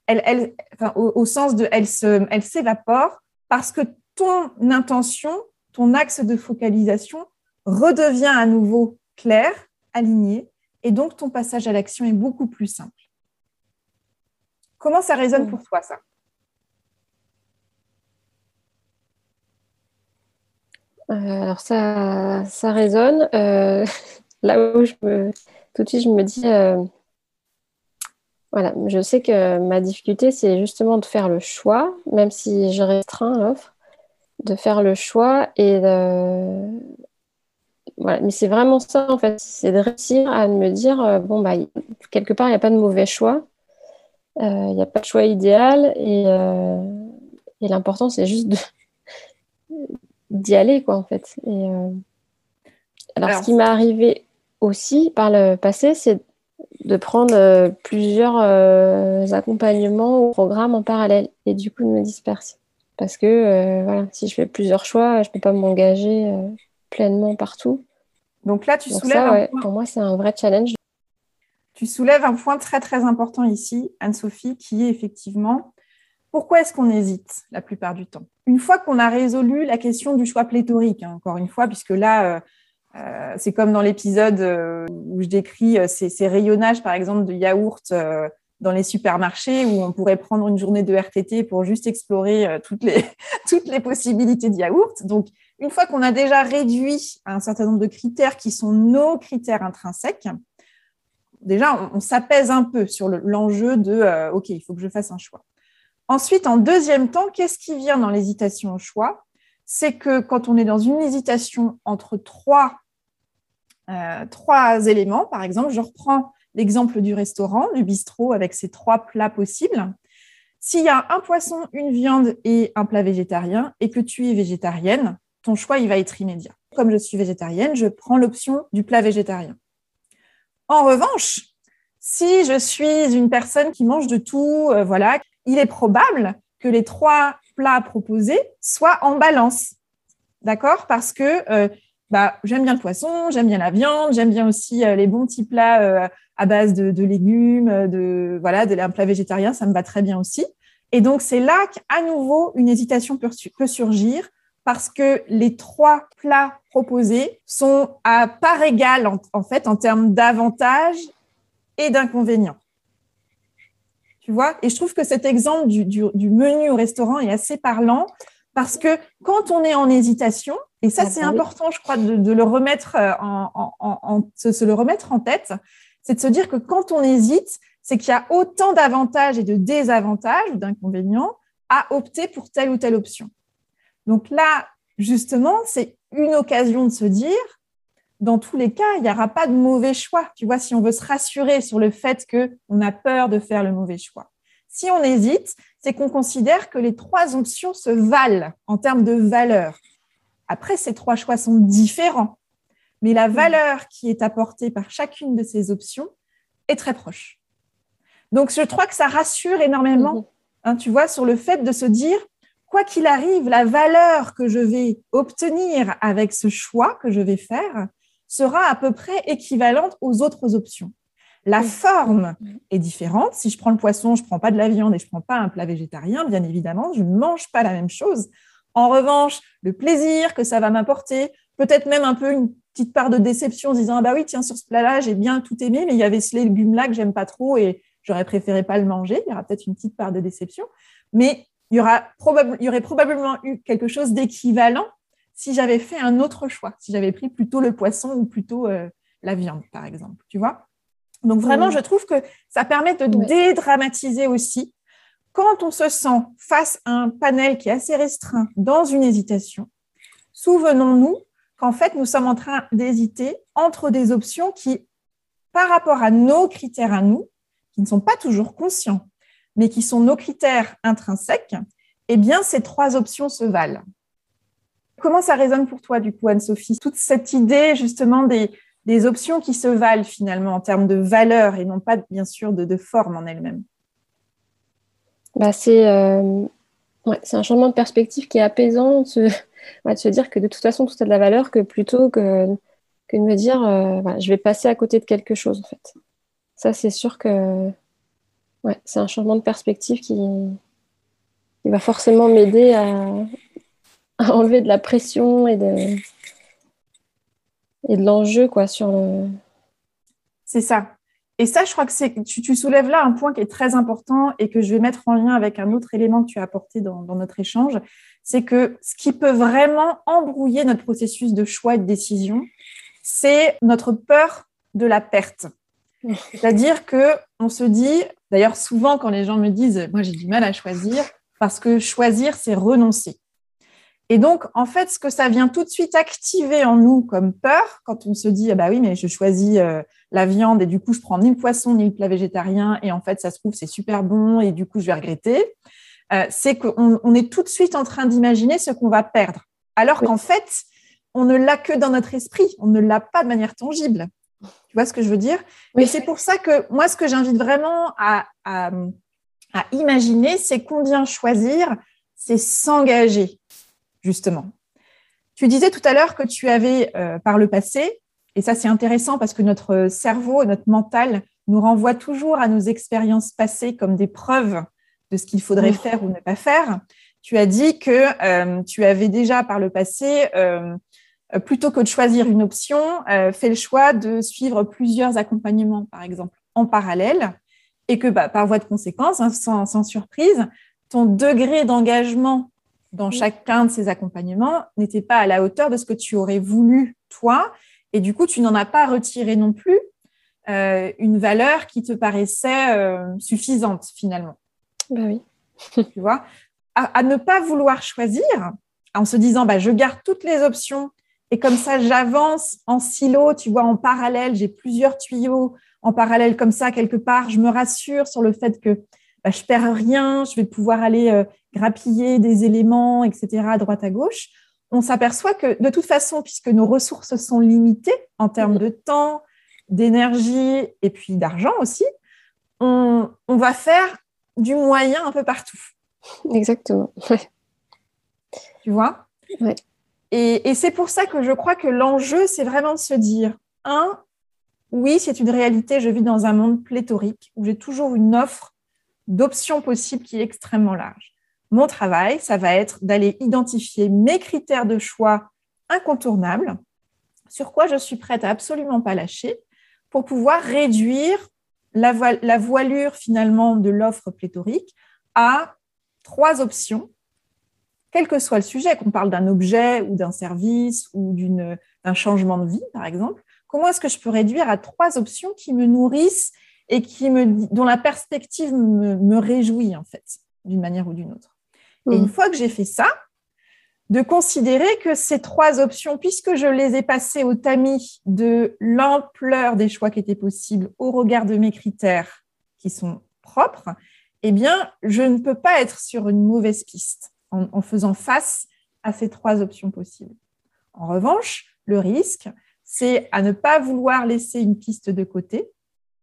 Elle, au, sens de elle s'évapore elle parce que ton intention ton axe de focalisation redevient à nouveau clair, aligné, et donc ton passage à l'action est beaucoup plus simple. Comment ça résonne pour toi, ça? Alors ça, ça résonne. [laughs] là où je me, tout de suite, je me dis, voilà, je sais que ma difficulté, c'est justement de faire le choix, même si je restreins l'offre, de faire le choix et de, voilà. Mais c'est vraiment ça, en fait. C'est de réussir à me dire, euh, bon, bah, quelque part, il n'y a pas de mauvais choix. Euh, il n'y a pas de choix idéal. Et, euh, et l'important, c'est juste [laughs] d'y aller, quoi, en fait. Et, alors, ce qui m'est arrivé aussi par le passé, c'est de prendre plusieurs accompagnements ou programmes en parallèle et du coup de me disperser. Parce que voilà, si je fais plusieurs choix, je ne peux pas m'engager pleinement partout. Donc là, tu soulèves. Pour moi, c'est un vrai challenge. Tu soulèves un point très très important ici, Anne-Sophie, qui est effectivement pourquoi est-ce qu'on hésite la plupart du temps? Une fois qu'on a résolu la question du choix pléthorique, hein, encore une fois, puisque là, euh, euh, c'est comme dans l'épisode euh, où je décris ces, rayonnages, par exemple, de yaourt dans les supermarchés, où on pourrait prendre une journée de RTT pour juste explorer toutes, les, [laughs] toutes les possibilités de yaourt. Donc, une fois qu'on a déjà réduit un certain nombre de critères qui sont nos critères intrinsèques, déjà, on, s'apaise un peu sur l'enjeu de euh, OK, il faut que je fasse un choix. Ensuite, en deuxième temps, qu'est-ce qui vient dans l'hésitation au choix? C'est que quand on est dans une hésitation entre trois, euh, trois éléments, par exemple, je reprends l'exemple du restaurant, du bistrot avec ses trois plats possibles. S'il y a un poisson, une viande et un plat végétarien et que tu es végétarienne, ton choix, il va être immédiat. Comme je suis végétarienne, je prends l'option du plat végétarien. En revanche, si je suis une personne qui mange de tout, euh, voilà, il est probable que les trois plats proposés soient en balance. D'accord? Parce que euh, bah, j'aime bien le poisson, j'aime bien la viande, j'aime bien aussi euh, les bons petits plats à base de, légumes, de voilà, de, un plat végétarien, ça me va très bien aussi. Et donc, c'est là qu'à nouveau, une hésitation peut surgir parce que les trois plats proposés sont à part égale en, fait en termes d'avantages et d'inconvénients. Tu vois? Et je trouve que cet exemple du, menu au restaurant est assez parlant parce que quand on est en hésitation, et ça ah c'est bah important, je crois, de, le remettre euh, en, se, le remettre en tête, c'est de se dire que quand on hésite, c'est qu'il y a autant d'avantages et de désavantages ou d'inconvénients à opter pour telle ou telle option. Donc là, justement, c'est une occasion de se dire, dans tous les cas, il n'y aura pas de mauvais choix. Tu vois, si on veut se rassurer sur le fait qu'on a peur de faire le mauvais choix. Si on hésite, c'est qu'on considère que les trois options se valent en termes de valeur. Après, ces trois choix sont différents, mais la valeur qui est apportée par chacune de ces options est très proche. Donc, je crois que ça rassure énormément, mhm. hein, tu vois, sur le fait de se dire, quoi qu'il arrive, la valeur que je vais obtenir avec ce choix que je vais faire sera à peu près équivalente aux autres options. La forme est différente. Si je prends le poisson, je ne prends pas de la viande et je ne prends pas un plat végétarien, bien évidemment, je ne mange pas la même chose. En revanche, le plaisir que ça va m'apporter, peut-être même un peu une petite part de déception en disant ah bah oui, tiens, sur ce plat-là, j'ai bien tout aimé, mais il y avait ce légume-là que j'aime pas trop et j'aurais préféré pas le manger. Il y aura peut-être une petite part de déception. Mais il y, aura il y aurait probablement eu quelque chose d'équivalent si j'avais fait un autre choix, si j'avais pris plutôt le poisson ou plutôt euh, la viande, par exemple. Tu vois Donc vraiment, je trouve que ça permet de dédramatiser aussi quand on se sent face à un panel qui est assez restreint dans une hésitation. Souvenons-nous qu'en fait, nous sommes en train d'hésiter entre des options qui, par rapport à nos critères à nous, qui ne sont pas toujours conscients, mais qui sont nos critères intrinsèques, eh bien, ces trois options se valent. Comment ça résonne pour toi, du coup, Anne-Sophie? Toute cette idée, justement, des, des, options qui se valent finalement en termes de valeur et non pas, bien sûr, de, forme en elle-même? Bah, C'est euh, un changement de perspective qui est apaisant de se, [laughs] de dire que de toute façon, tout a de la valeur, que plutôt que, que de me dire euh, je vais passer à côté de quelque chose, en fait. Ça, c'est sûr que c'est un changement de perspective qui, va forcément m'aider [laughs] à, enlever de la pression et de, l'enjeu quoi, sur le. C'est ça. Et ça, je crois que tu, soulèves là un point qui est très important et que je vais mettre en lien avec un autre élément que tu as apporté dans notre échange. C'est que ce qui peut vraiment embrouiller notre processus de choix et de décision, c'est notre peur de la perte. C'est-à-dire que on se dit, d'ailleurs souvent quand les gens me disent, moi j'ai du mal à choisir, parce que choisir, c'est renoncer. Et donc, en fait, ce que ça vient tout de suite activer en nous comme peur, quand on se dit, ah bah oui, mais je choisis euh, la viande et du coup, je prends ni le poisson ni le plat végétarien et en fait, ça se trouve, c'est super bon et du coup, je vais regretter, euh, c'est qu'on on est tout de suite en train d'imaginer ce qu'on va perdre. Alors qu'en fait, on ne l'a que dans notre esprit, on ne l'a pas de manière tangible. Tu vois ce que je veux dire? Mais c'est pour ça que moi, ce que j'invite vraiment à, à imaginer, c'est combien choisir, c'est s'engager justement. Tu disais tout à l'heure que tu avais, euh, par le passé, et ça c'est intéressant parce que notre cerveau, notre mental nous renvoie toujours à nos expériences passées comme des preuves de ce qu'il faudrait faire ou ne pas faire. Tu as dit que euh, tu avais déjà par le passé, euh, plutôt que de choisir une option, fait le choix de suivre plusieurs accompagnements, par exemple, en parallèle, et que bah, par voie de conséquence, hein, sans, surprise, ton degré d'engagement dans chacun de ces accompagnements n'était pas à la hauteur de ce que tu aurais voulu toi. Et du coup, tu n'en as pas retiré non plus euh, une valeur qui te paraissait euh, suffisante finalement. Ben oui. [laughs] tu vois, à, ne pas vouloir choisir en se disant bah, je garde toutes les options et comme ça j'avance en silo, tu vois, en parallèle, j'ai plusieurs tuyaux en parallèle comme ça quelque part, je me rassure sur le fait que bah, je perds rien, je vais pouvoir aller euh, grappiller des éléments, etc., à droite à gauche. On s'aperçoit que de toute façon, puisque nos ressources sont limitées en termes de temps, d'énergie et puis d'argent aussi, on, va faire du moyen un peu partout. Exactement. Tu vois? Et, c'est pour ça que je crois que l'enjeu, c'est vraiment de se dire, un, oui, c'est une réalité, je vis dans un monde pléthorique où j'ai toujours une offre d'options possibles qui est extrêmement large. Mon travail, ça va être d'aller identifier mes critères de choix incontournables, sur quoi je suis prête à absolument pas lâcher, pour pouvoir réduire la, voilure finalement de l'offre pléthorique à trois options, quel que soit le sujet, qu'on parle d'un objet ou d'un service ou d'un changement de vie, par exemple. Comment est-ce que je peux réduire à trois options qui me nourrissent et qui me, dont la perspective me, réjouit, en fait, d'une manière ou d'une autre? Et une mm. fois que j'ai fait ça, de considérer que ces trois options, puisque je les ai passées au tamis de l'ampleur des choix qui étaient possibles au regard de mes critères qui sont propres, eh bien, je ne peux pas être sur une mauvaise piste en, en faisant face à ces trois options possibles. En revanche, le risque, c'est à ne pas vouloir laisser une piste de côté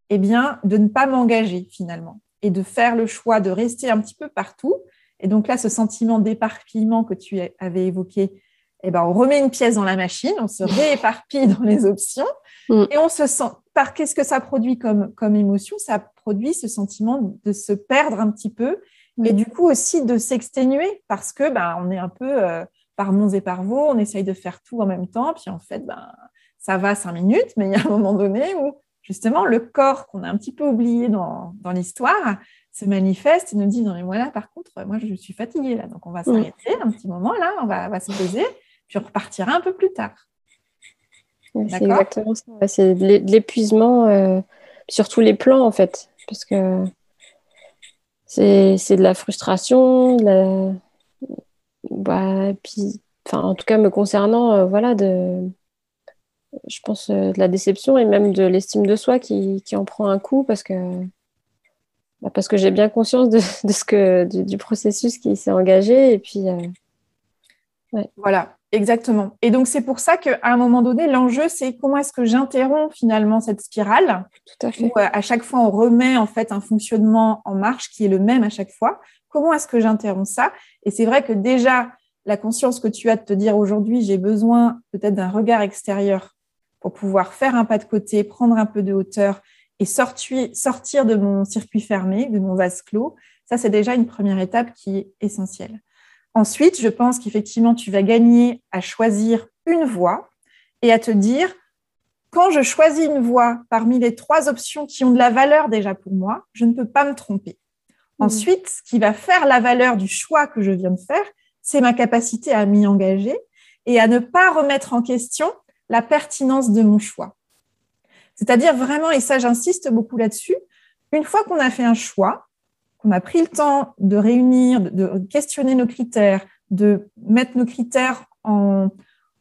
eh bien, de ne pas m'engager finalement et de faire le choix de rester un petit peu partout. Et donc là, ce sentiment d'éparpillement que tu avais évoqué, eh ben, on remet une pièce dans la machine, on se rééparpille dans les options mm. et on se sent. Par qu'est-ce que ça produit comme, comme émotion? Ça produit ce sentiment de se perdre un petit peu et du coup aussi de s'exténuer parce que ben, on est un peu euh, par monts et par vaux, on essaye de faire tout en même temps, puis en fait, ben, ça va cinq minutes, mais il y a un moment donné où justement, le corps qu'on a un petit peu oublié dans, l'histoire se manifeste et nous dit non mais voilà par contre moi je suis fatiguée là. Donc on va s'arrêter un petit moment là. On va, se poser puis on repartira un peu plus tard. C'est exactement ça. C'est de l'épuisement euh, sur tous les plans en fait. Parce que c'est de la frustration de la... Bah, puis enfin en tout cas me concernant euh, voilà de je pense, euh, de la déception et même de l'estime de soi qui, qui, en prend un coup parce que, bah, parce que j'ai bien conscience de, [laughs] de ce que, du, processus qui s'est engagé. Et puis, euh, Voilà, exactement. Et donc, c'est pour ça qu'à un moment donné, l'enjeu, c'est comment est-ce que j'interromps finalement cette spirale Tout à fait. Où euh, à chaque fois, on remet en fait un fonctionnement en marche qui est le même à chaque fois. Comment est-ce que j'interromps ça? Et c'est vrai que déjà, la conscience que tu as de te dire aujourd'hui, j'ai besoin peut-être d'un regard extérieur pour pouvoir faire un pas de côté, prendre un peu de hauteur et sortir, sortir de mon circuit fermé, de mon vase clos, ça, c'est déjà une première étape qui est essentielle. Ensuite, je pense qu'effectivement, tu vas gagner à choisir une voie et à te dire, quand je choisis une voie parmi les trois options qui ont de la valeur déjà pour moi, je ne peux pas me tromper. Mmh. Ensuite, ce qui va faire la valeur du choix que je viens de faire, c'est ma capacité à m'y engager et à ne pas remettre en question la pertinence de mon choix. C'est-à-dire vraiment, et ça j'insiste beaucoup là-dessus, une fois qu'on a fait un choix, qu'on a pris le temps de réunir, de questionner nos critères, de mettre nos critères en,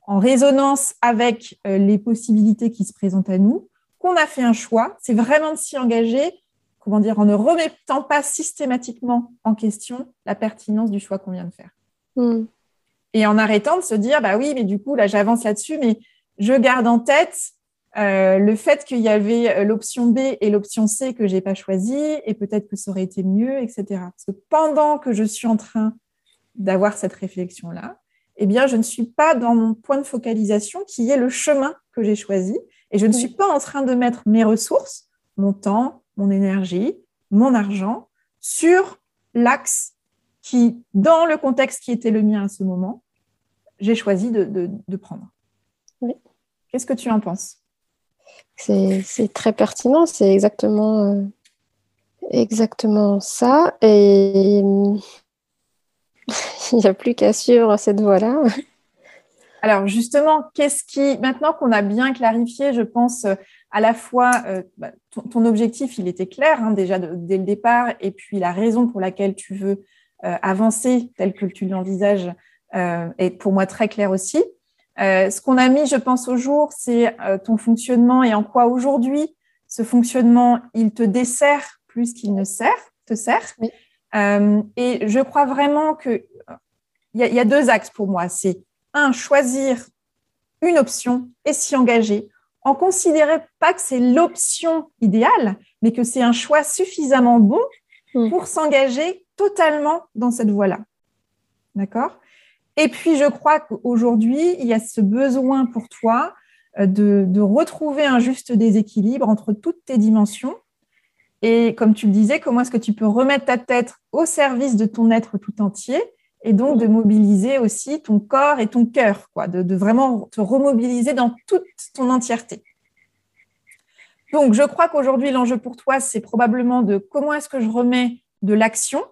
résonance avec euh, les possibilités qui se présentent à nous, qu'on a fait un choix, c'est vraiment de s'y engager, comment dire, en ne remettant pas systématiquement en question la pertinence du choix qu'on vient de faire. Hmm. Et en arrêtant de se dire, bah oui, mais du coup, là, j'avance là-dessus, mais je garde en tête euh, le fait qu'il y avait euh, l'option B et l'option C que j'ai pas choisi, et peut-être que ça aurait été mieux, etc. Parce que pendant que je suis en train d'avoir cette réflexion-là, eh bien, je ne suis pas dans mon point de focalisation qui est le chemin que j'ai choisi, et je ne suis pas en train de mettre mes ressources, mon temps, mon énergie, mon argent sur l'axe qui, dans le contexte qui était le mien à ce moment, j'ai choisi de, prendre. Qu'est-ce que tu en penses? C'est très pertinent, c'est exactement, euh, ça. Et [laughs] il n'y a plus qu'à suivre cette voie-là. Alors justement, qu'est-ce qui, maintenant qu'on a bien clarifié, je pense, à la fois euh, bah, ton, objectif, il était clair hein, déjà dès le départ, et puis la raison pour laquelle tu veux euh, avancer tel que tu l'envisages est pour moi très clair aussi. Euh, ce qu'on a mis, je pense, au jour, c'est euh, ton fonctionnement et en quoi aujourd'hui ce fonctionnement, il te dessert plus qu'il ne sert, te sert. Euh, et je crois vraiment que il y, a deux axes pour moi. C'est un, choisir une option et s'y engager en considérant pas que c'est l'option idéale, mais que c'est un choix suffisamment bon pour s'engager totalement dans cette voie-là. D'accord? Et puis, je crois qu'aujourd'hui, il y a ce besoin pour toi euh, de, retrouver un juste déséquilibre entre toutes tes dimensions. Et comme tu le disais, comment est-ce que tu peux remettre ta tête au service de ton être tout entier et donc de mobiliser aussi ton corps et ton cœur, quoi, de, de vraiment te remobiliser dans toute ton entièreté. Donc, je crois qu'aujourd'hui, l'enjeu pour toi, c'est probablement de comment est-ce que je remets de l'action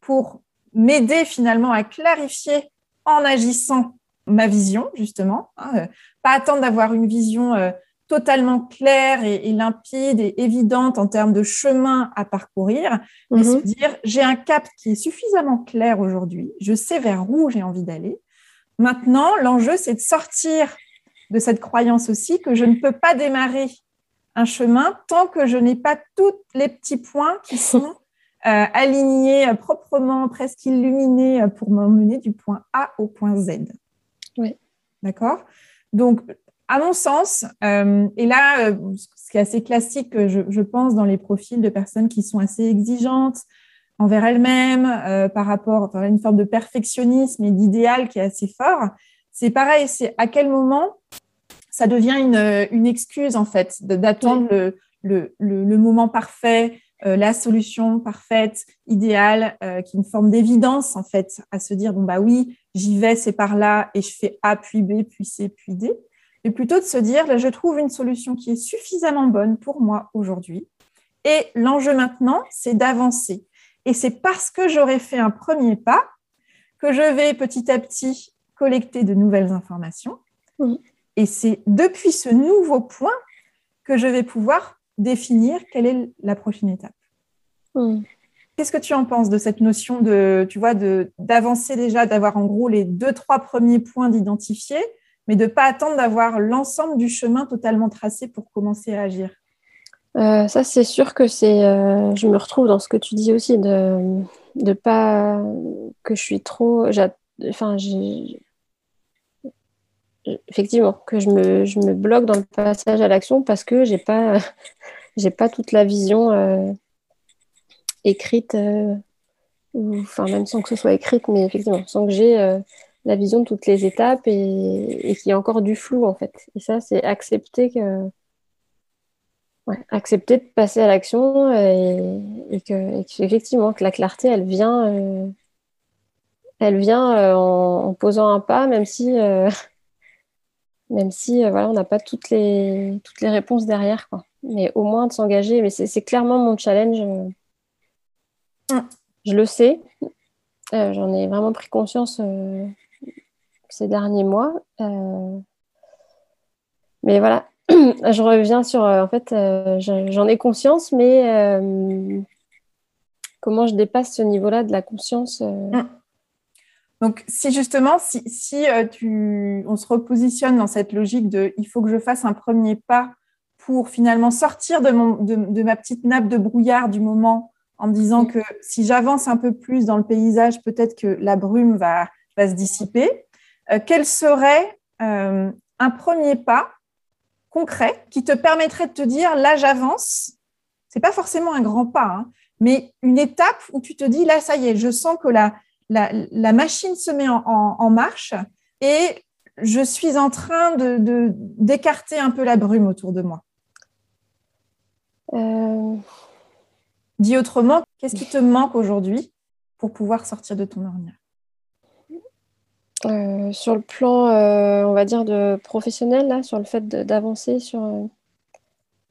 pour m'aider finalement à clarifier en agissant ma vision, justement. Hein, euh, pas attendre d'avoir une vision euh, totalement claire et, limpide et évidente en termes de chemin à parcourir, mais mhm. se dire, j'ai un cap qui est suffisamment clair aujourd'hui, je sais vers où j'ai envie d'aller. Maintenant, l'enjeu, c'est de sortir de cette croyance aussi que je ne peux pas démarrer un chemin tant que je n'ai pas tous les petits points qui [laughs] sont aligné, euh, proprement, presque illuminé euh, pour m'emmener du point A au point Z. Oui. D'accord? Donc, à mon sens, et là, ce qui est assez classique, je, pense, dans les profils de personnes qui sont assez exigeantes envers elles-mêmes, par rapport à une forme de perfectionnisme et d'idéal qui est assez fort, c'est pareil, c'est à quel moment ça devient une, excuse, en fait, d'attendre le, le, le, moment parfait, euh, la solution parfaite, idéale, euh, qui est une forme d'évidence en fait, à se dire bon bah oui, j'y vais, c'est par là, et je fais A puis B puis C puis D, mais plutôt de se dire là, je trouve une solution qui est suffisamment bonne pour moi aujourd'hui. Et l'enjeu maintenant, c'est d'avancer. Et c'est parce que j'aurais fait un premier pas que je vais petit à petit collecter de nouvelles informations. Et c'est depuis ce nouveau point que je vais pouvoir définir quelle est la prochaine étape. Qu'est-ce que tu en penses de cette notion de, tu vois, d'avancer déjà, d'avoir en gros les deux, trois premiers points d'identifier, mais de ne pas attendre d'avoir l'ensemble du chemin totalement tracé pour commencer à agir? Euh, Ça, c'est sûr que c'est. Euh, je me retrouve dans ce que tu dis aussi, de ne pas. que je suis trop. Enfin, j'ai effectivement, que je me, je me, bloque dans le passage à l'action parce que j'ai pas, [laughs] j'ai pas toute la vision euh, écrite, euh, ou, enfin même sans que ce soit écrite, mais effectivement, sans que j'ai euh, la vision de toutes les étapes et, qu'il y a encore du flou en fait. Et ça, c'est accepter que, accepter de passer à l'action et, que, effectivement que la clarté, elle vient, elle vient en, en, posant un pas, même si [laughs] même si voilà, on n'a pas toutes les, toutes les réponses derrière. Quoi. Mais au moins de s'engager. Mais c'est clairement mon challenge. Mm. Je le sais. J'en ai vraiment pris conscience ces derniers mois. mais voilà, [clears throat] je reviens sur, en fait, j'en ai conscience, mais comment je dépasse ce niveau-là de la conscience. Euh. Mm. Donc, si justement, si, euh, tu, on se repositionne dans cette logique de il faut que je fasse un premier pas pour finalement sortir de, mon, de, ma petite nappe de brouillard du moment en me disant mm. que si j'avance un peu plus dans le paysage, peut-être que la brume va, va se dissiper, euh, quel serait un premier pas concret qui te permettrait de te dire là j'avance? C'est pas forcément un grand pas, hein, mais une étape où tu te dis, là, ça y est, je sens que la, la, machine se met en, marche et je suis en train de, d'écarter un peu la brume autour de moi. Euh... Dis autrement, qu'est-ce qui te manque aujourd'hui pour pouvoir sortir de ton ornière? Euh, Sur le plan, euh, on va dire, de professionnel, là, sur le fait d'avancer sur euh,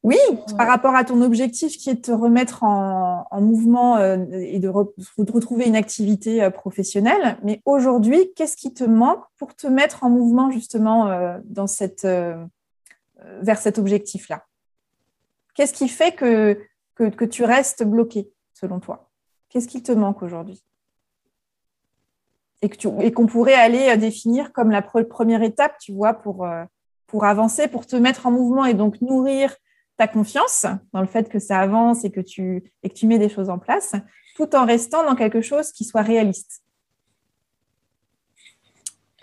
oui, par rapport à ton objectif qui est de te remettre en, mouvement euh, et de, retrouver une activité euh, professionnelle. Mais aujourd'hui, qu'est-ce qui te manque pour te mettre en mouvement justement euh, dans cette, vers cet objectif-là? Qu'est-ce qui fait que, que, tu restes bloqué selon toi? Qu'est-ce qui te manque aujourd'hui? Et qu'on pourrait aller définir comme la première étape, tu vois, pour, pour avancer, pour te mettre en mouvement et donc nourrir ta confiance dans le fait que ça avance et que tu, et que tu mets des choses en place, tout en restant dans quelque chose qui soit réaliste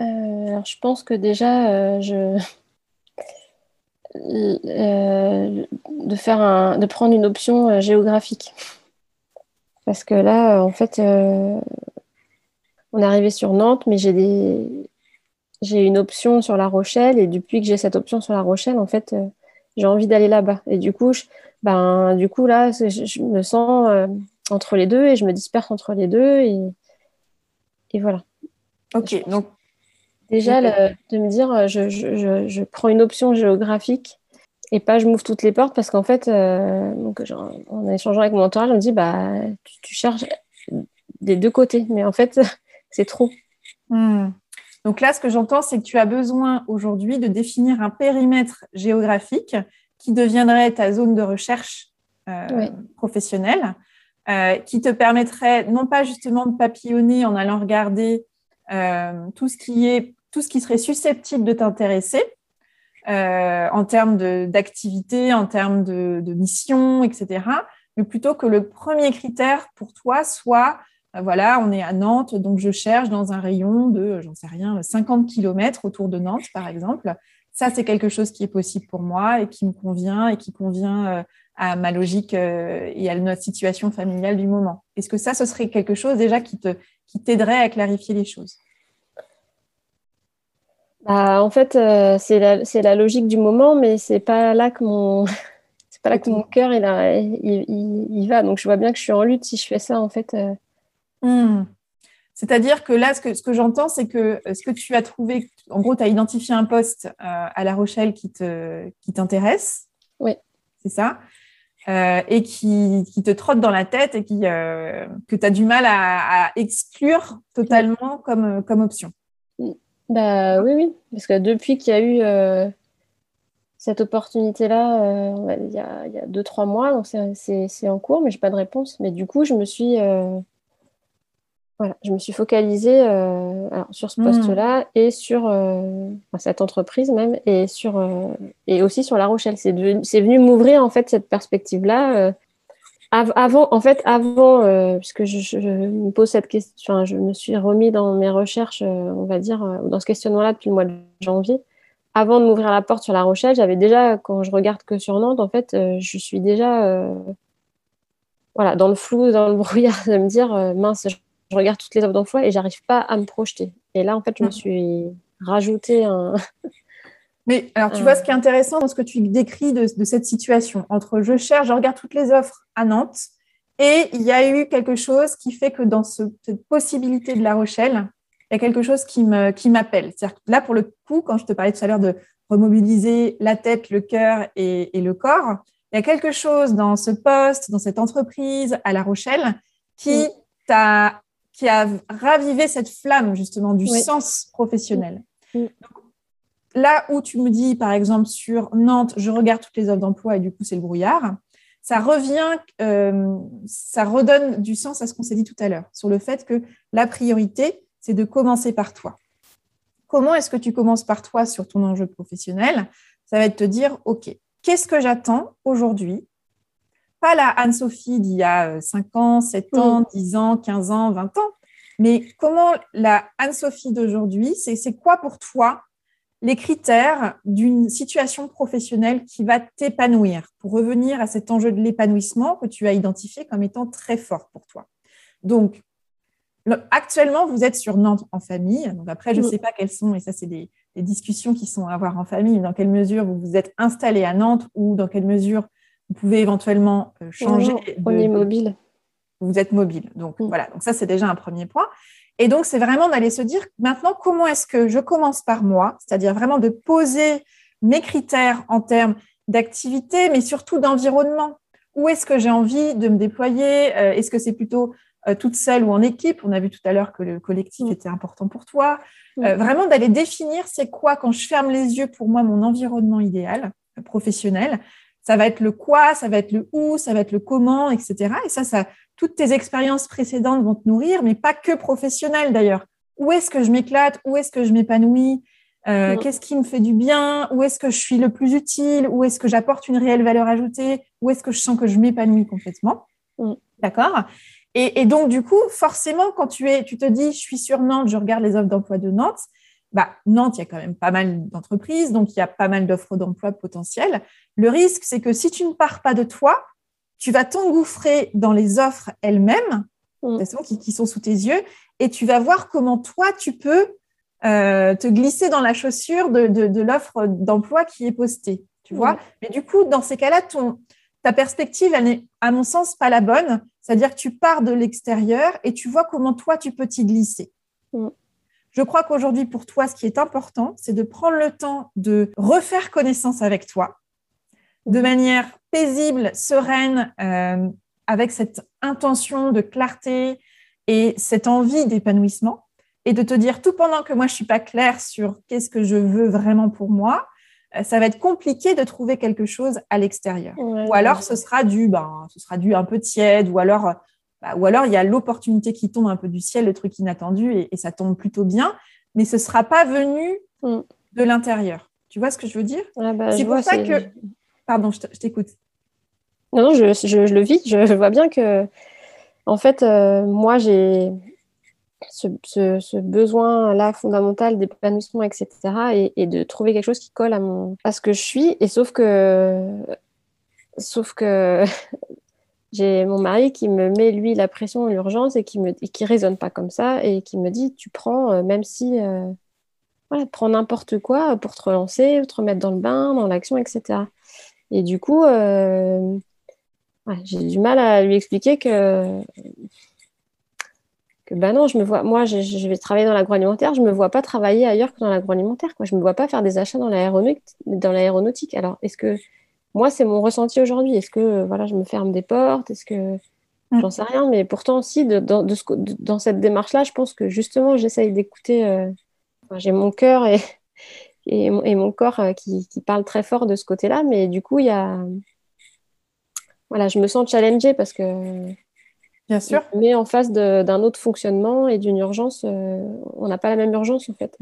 euh, Je pense que déjà, euh, je... Euh, de, faire un... de prendre une option géographique. Parce que là, en fait, on est arrivé sur Nantes, mais j'ai des... j'ai une option sur La Rochelle, et depuis que j'ai cette option sur La Rochelle, en fait, j'ai envie d'aller là-bas. Et du coup, je, ben, du coup là, je, me sens euh, entre les deux et je me disperse entre les deux. Et, et voilà. Ok, donc. Déjà, de me dire, euh, je, prends une option géographique et pas je m'ouvre toutes les portes parce qu'en fait, euh, donc, en échangeant avec mon entourage, on me dit, bah, tu, cherches des deux côtés. Mais en fait, [laughs] c'est trop. Hmm. Donc là, ce que j'entends, c'est que tu as besoin aujourd'hui de définir un périmètre géographique qui deviendrait ta zone de recherche euh, professionnelle, euh, qui te permettrait non pas justement de papillonner en allant regarder euh, tout ce qui est tout ce qui serait susceptible de t'intéresser en termes d'activité, en termes de, de mission, etc. Mais plutôt que le premier critère pour toi soit voilà, on est à Nantes, donc je cherche dans un rayon de, j'en sais rien, 50 km autour de Nantes, par exemple. Ça, c'est quelque chose qui est possible pour moi et qui me convient et qui convient euh, à ma logique euh, et à notre situation familiale du moment. Est-ce que ça, ce serait quelque chose déjà qui te qui t'aiderait à clarifier les choses? Bah, En fait, c'est la, la, logique du moment, mais c'est pas là que mon [laughs] c'est pas là que mon cœur il, il, il, va. Donc je vois bien que je suis en lutte si je fais ça en fait. Hmm. C'est-à-dire que là, ce que, ce que j'entends, c'est que euh, ce que tu as trouvé, en gros, tu as identifié un poste euh, à La Rochelle qui, te, qui t'intéresse. Oui. C'est ça. Euh, et qui, qui, te trotte dans la tête et qui, que tu as du mal à, exclure totalement comme, comme option. Bah, oui, oui. Parce que depuis qu'il y a eu cette opportunité-là, il y a, il y a deux, trois mois, donc c'est, c'est, en cours, mais je n'ai pas de réponse. Mais du coup, je me suis voilà, je me suis focalisée euh, sur ce hmm. poste-là et sur euh, cette entreprise même et sur euh, et aussi sur La Rochelle. C'est venu m'ouvrir en fait cette perspective-là. avant, en fait, avant, puisque je, me pose cette question, je me suis remis dans mes recherches, on va dire, dans ce questionnement-là depuis le mois de janvier. Avant de m'ouvrir la porte sur La Rochelle, j'avais déjà, quand je regarde que sur Nantes, en fait, je suis déjà voilà, dans le flou, dans le [laughs] brouillard, de me dire mince, je regarde toutes les offres d'emploi et j'arrive pas à me projeter. Et là, en fait, je me mm. suis rajouté un. [laughs] Mais alors, tu vois, ce qui est intéressant dans ce que tu décris de, cette situation, entre je cherche, je regarde toutes les offres à Nantes, et il y a eu quelque chose qui fait que dans cette possibilité de La Rochelle, il y a quelque chose qui m'appelle. Qui là, pour le coup, quand je te parlais tout à l'heure de remobiliser la tête, le cœur et, le corps. Il y a quelque chose dans ce poste, dans cette entreprise à La Rochelle, qui, a, qui a ravivé cette flamme justement du sens professionnel. là où tu me dis, par exemple, sur Nantes, je regarde toutes les offres d'emploi et du coup, c'est le brouillard, ça revient, euh, ça redonne du sens à ce qu'on s'est dit tout à l'heure, sur le fait que la priorité, c'est de commencer par toi. Comment est-ce que tu commences par toi sur ton enjeu professionnel? Ça va être te dire, OK, qu'est-ce que j'attends aujourd'hui Pas la Anne-Sophie d'il y a 5 euh, ans, 7 ans, 10 ans, 15 ans, 20 ans, mais comment la Anne-Sophie d'aujourd'hui, c'est quoi pour toi les critères d'une situation professionnelle qui va t'épanouir? Pour revenir à cet enjeu de l'épanouissement que tu as identifié comme étant très fort pour toi. Donc, actuellement, vous êtes sur Nantes en famille. Donc après, je ne sais pas quelles sont, et ça, c'est des, discussions qui sont à avoir en famille, dans quelle mesure vous vous êtes installé à Nantes ou dans quelle mesure vous pouvez éventuellement euh, changer. on est mobile. Vous êtes mobile. Donc voilà, donc ça, c'est déjà un premier point. Et donc, c'est vraiment d'aller se dire maintenant, comment est-ce que je commence par moi, c'est-à-dire vraiment de poser mes critères en termes d'activité, mais surtout d'environnement. Où est-ce que j'ai envie de me déployer? Euh, Est-ce que c'est plutôt euh, toute seule ou en équipe? On a vu tout à l'heure que le collectif mm. était important pour toi. Euh, vraiment d'aller définir c'est quoi quand je ferme les yeux pour moi mon environnement idéal professionnel. Ça va être le quoi, ça va être le où, ça va être le comment, etc. Et ça, ça, toutes tes expériences précédentes vont te nourrir, mais pas que professionnelles d'ailleurs. Où est-ce que je m'éclate? Où est-ce que je m'épanouis? Euh, Qu'est-ce qui me fait du bien? Où est-ce que je suis le plus utile? Où est-ce que j'apporte une réelle valeur ajoutée? Où est-ce que je sens que je m'épanouis complètement? D'accord? Et, donc, du coup, forcément, quand tu, es, tu te dis, je suis sur Nantes, je regarde les offres d'emploi de Nantes, bah, Nantes, il y a quand même pas mal d'entreprises, donc il y a pas mal d'offres d'emploi potentielles. Le risque, c'est que si tu ne pars pas de toi, tu vas t'engouffrer dans les offres elles-mêmes, mm. qui, sont sous tes yeux, et tu vas voir comment toi, tu peux euh, te glisser dans la chaussure de, l'offre d'emploi qui est postée. Tu vois mm. Mais du coup, dans ces cas-là, ta perspective, elle n'est, à mon sens, pas la bonne. C'est-à-dire que tu pars de l'extérieur et tu vois comment toi, tu peux t'y glisser. Mm. Je crois qu'aujourd'hui, pour toi, ce qui est important, c'est de prendre le temps de refaire connaissance avec toi, de manière paisible, sereine, euh, avec cette intention de clarté et cette envie d'épanouissement, et de te dire tout pendant que moi je suis pas claire sur qu'est-ce que je veux vraiment pour moi, euh, ça va être compliqué de trouver quelque chose à l'extérieur. ou alors ce sera du, ben, ce sera du un peu tiède, ou alors, bah, ou alors il y a l'opportunité qui tombe un peu du ciel, le truc inattendu, et, ça tombe plutôt bien, mais ce sera pas venu mm. de l'intérieur. Tu vois ce que je veux dire? Bah, C'est pour ça que Pardon, je t'écoute. Non, non, je, le vis. Je, vois bien que, en fait, euh, moi, j'ai ce, besoin-là fondamental d'épanouissement, etc., et, de trouver quelque chose qui colle à, mon, à ce que je suis. Et sauf que, sauf que j'ai mon mari qui me met, lui, la pression, l'urgence, et qui ne qui raisonne pas comme ça, et qui me dit, tu prends, euh, même si... Euh, voilà, prends n'importe quoi pour te relancer, te remettre dans le bain, dans l'action, etc. Et du coup, euh, j'ai du mal à lui expliquer que, bah non, je me vois, moi, je, vais travailler dans l'agroalimentaire, je ne me vois pas travailler ailleurs que dans l'agroalimentaire. Je ne me vois pas faire des achats dans l'aéronautique. Alors, est-ce que moi, c'est mon ressenti aujourd'hui Est-ce que voilà, je me ferme des portes? Est-ce que mm. j'en sais rien? Mais pourtant, aussi, dans, cette démarche-là, je pense que justement, j'essaye d'écouter. Euh, j'ai mon cœur et [laughs] et, mon corps euh, qui, parle très fort de ce côté-là. Mais du coup, il y a. Voilà, je me sens challengée parce que. Bien sûr. Mais en face d'un autre fonctionnement et d'une urgence, euh, on n'a pas la même urgence en fait.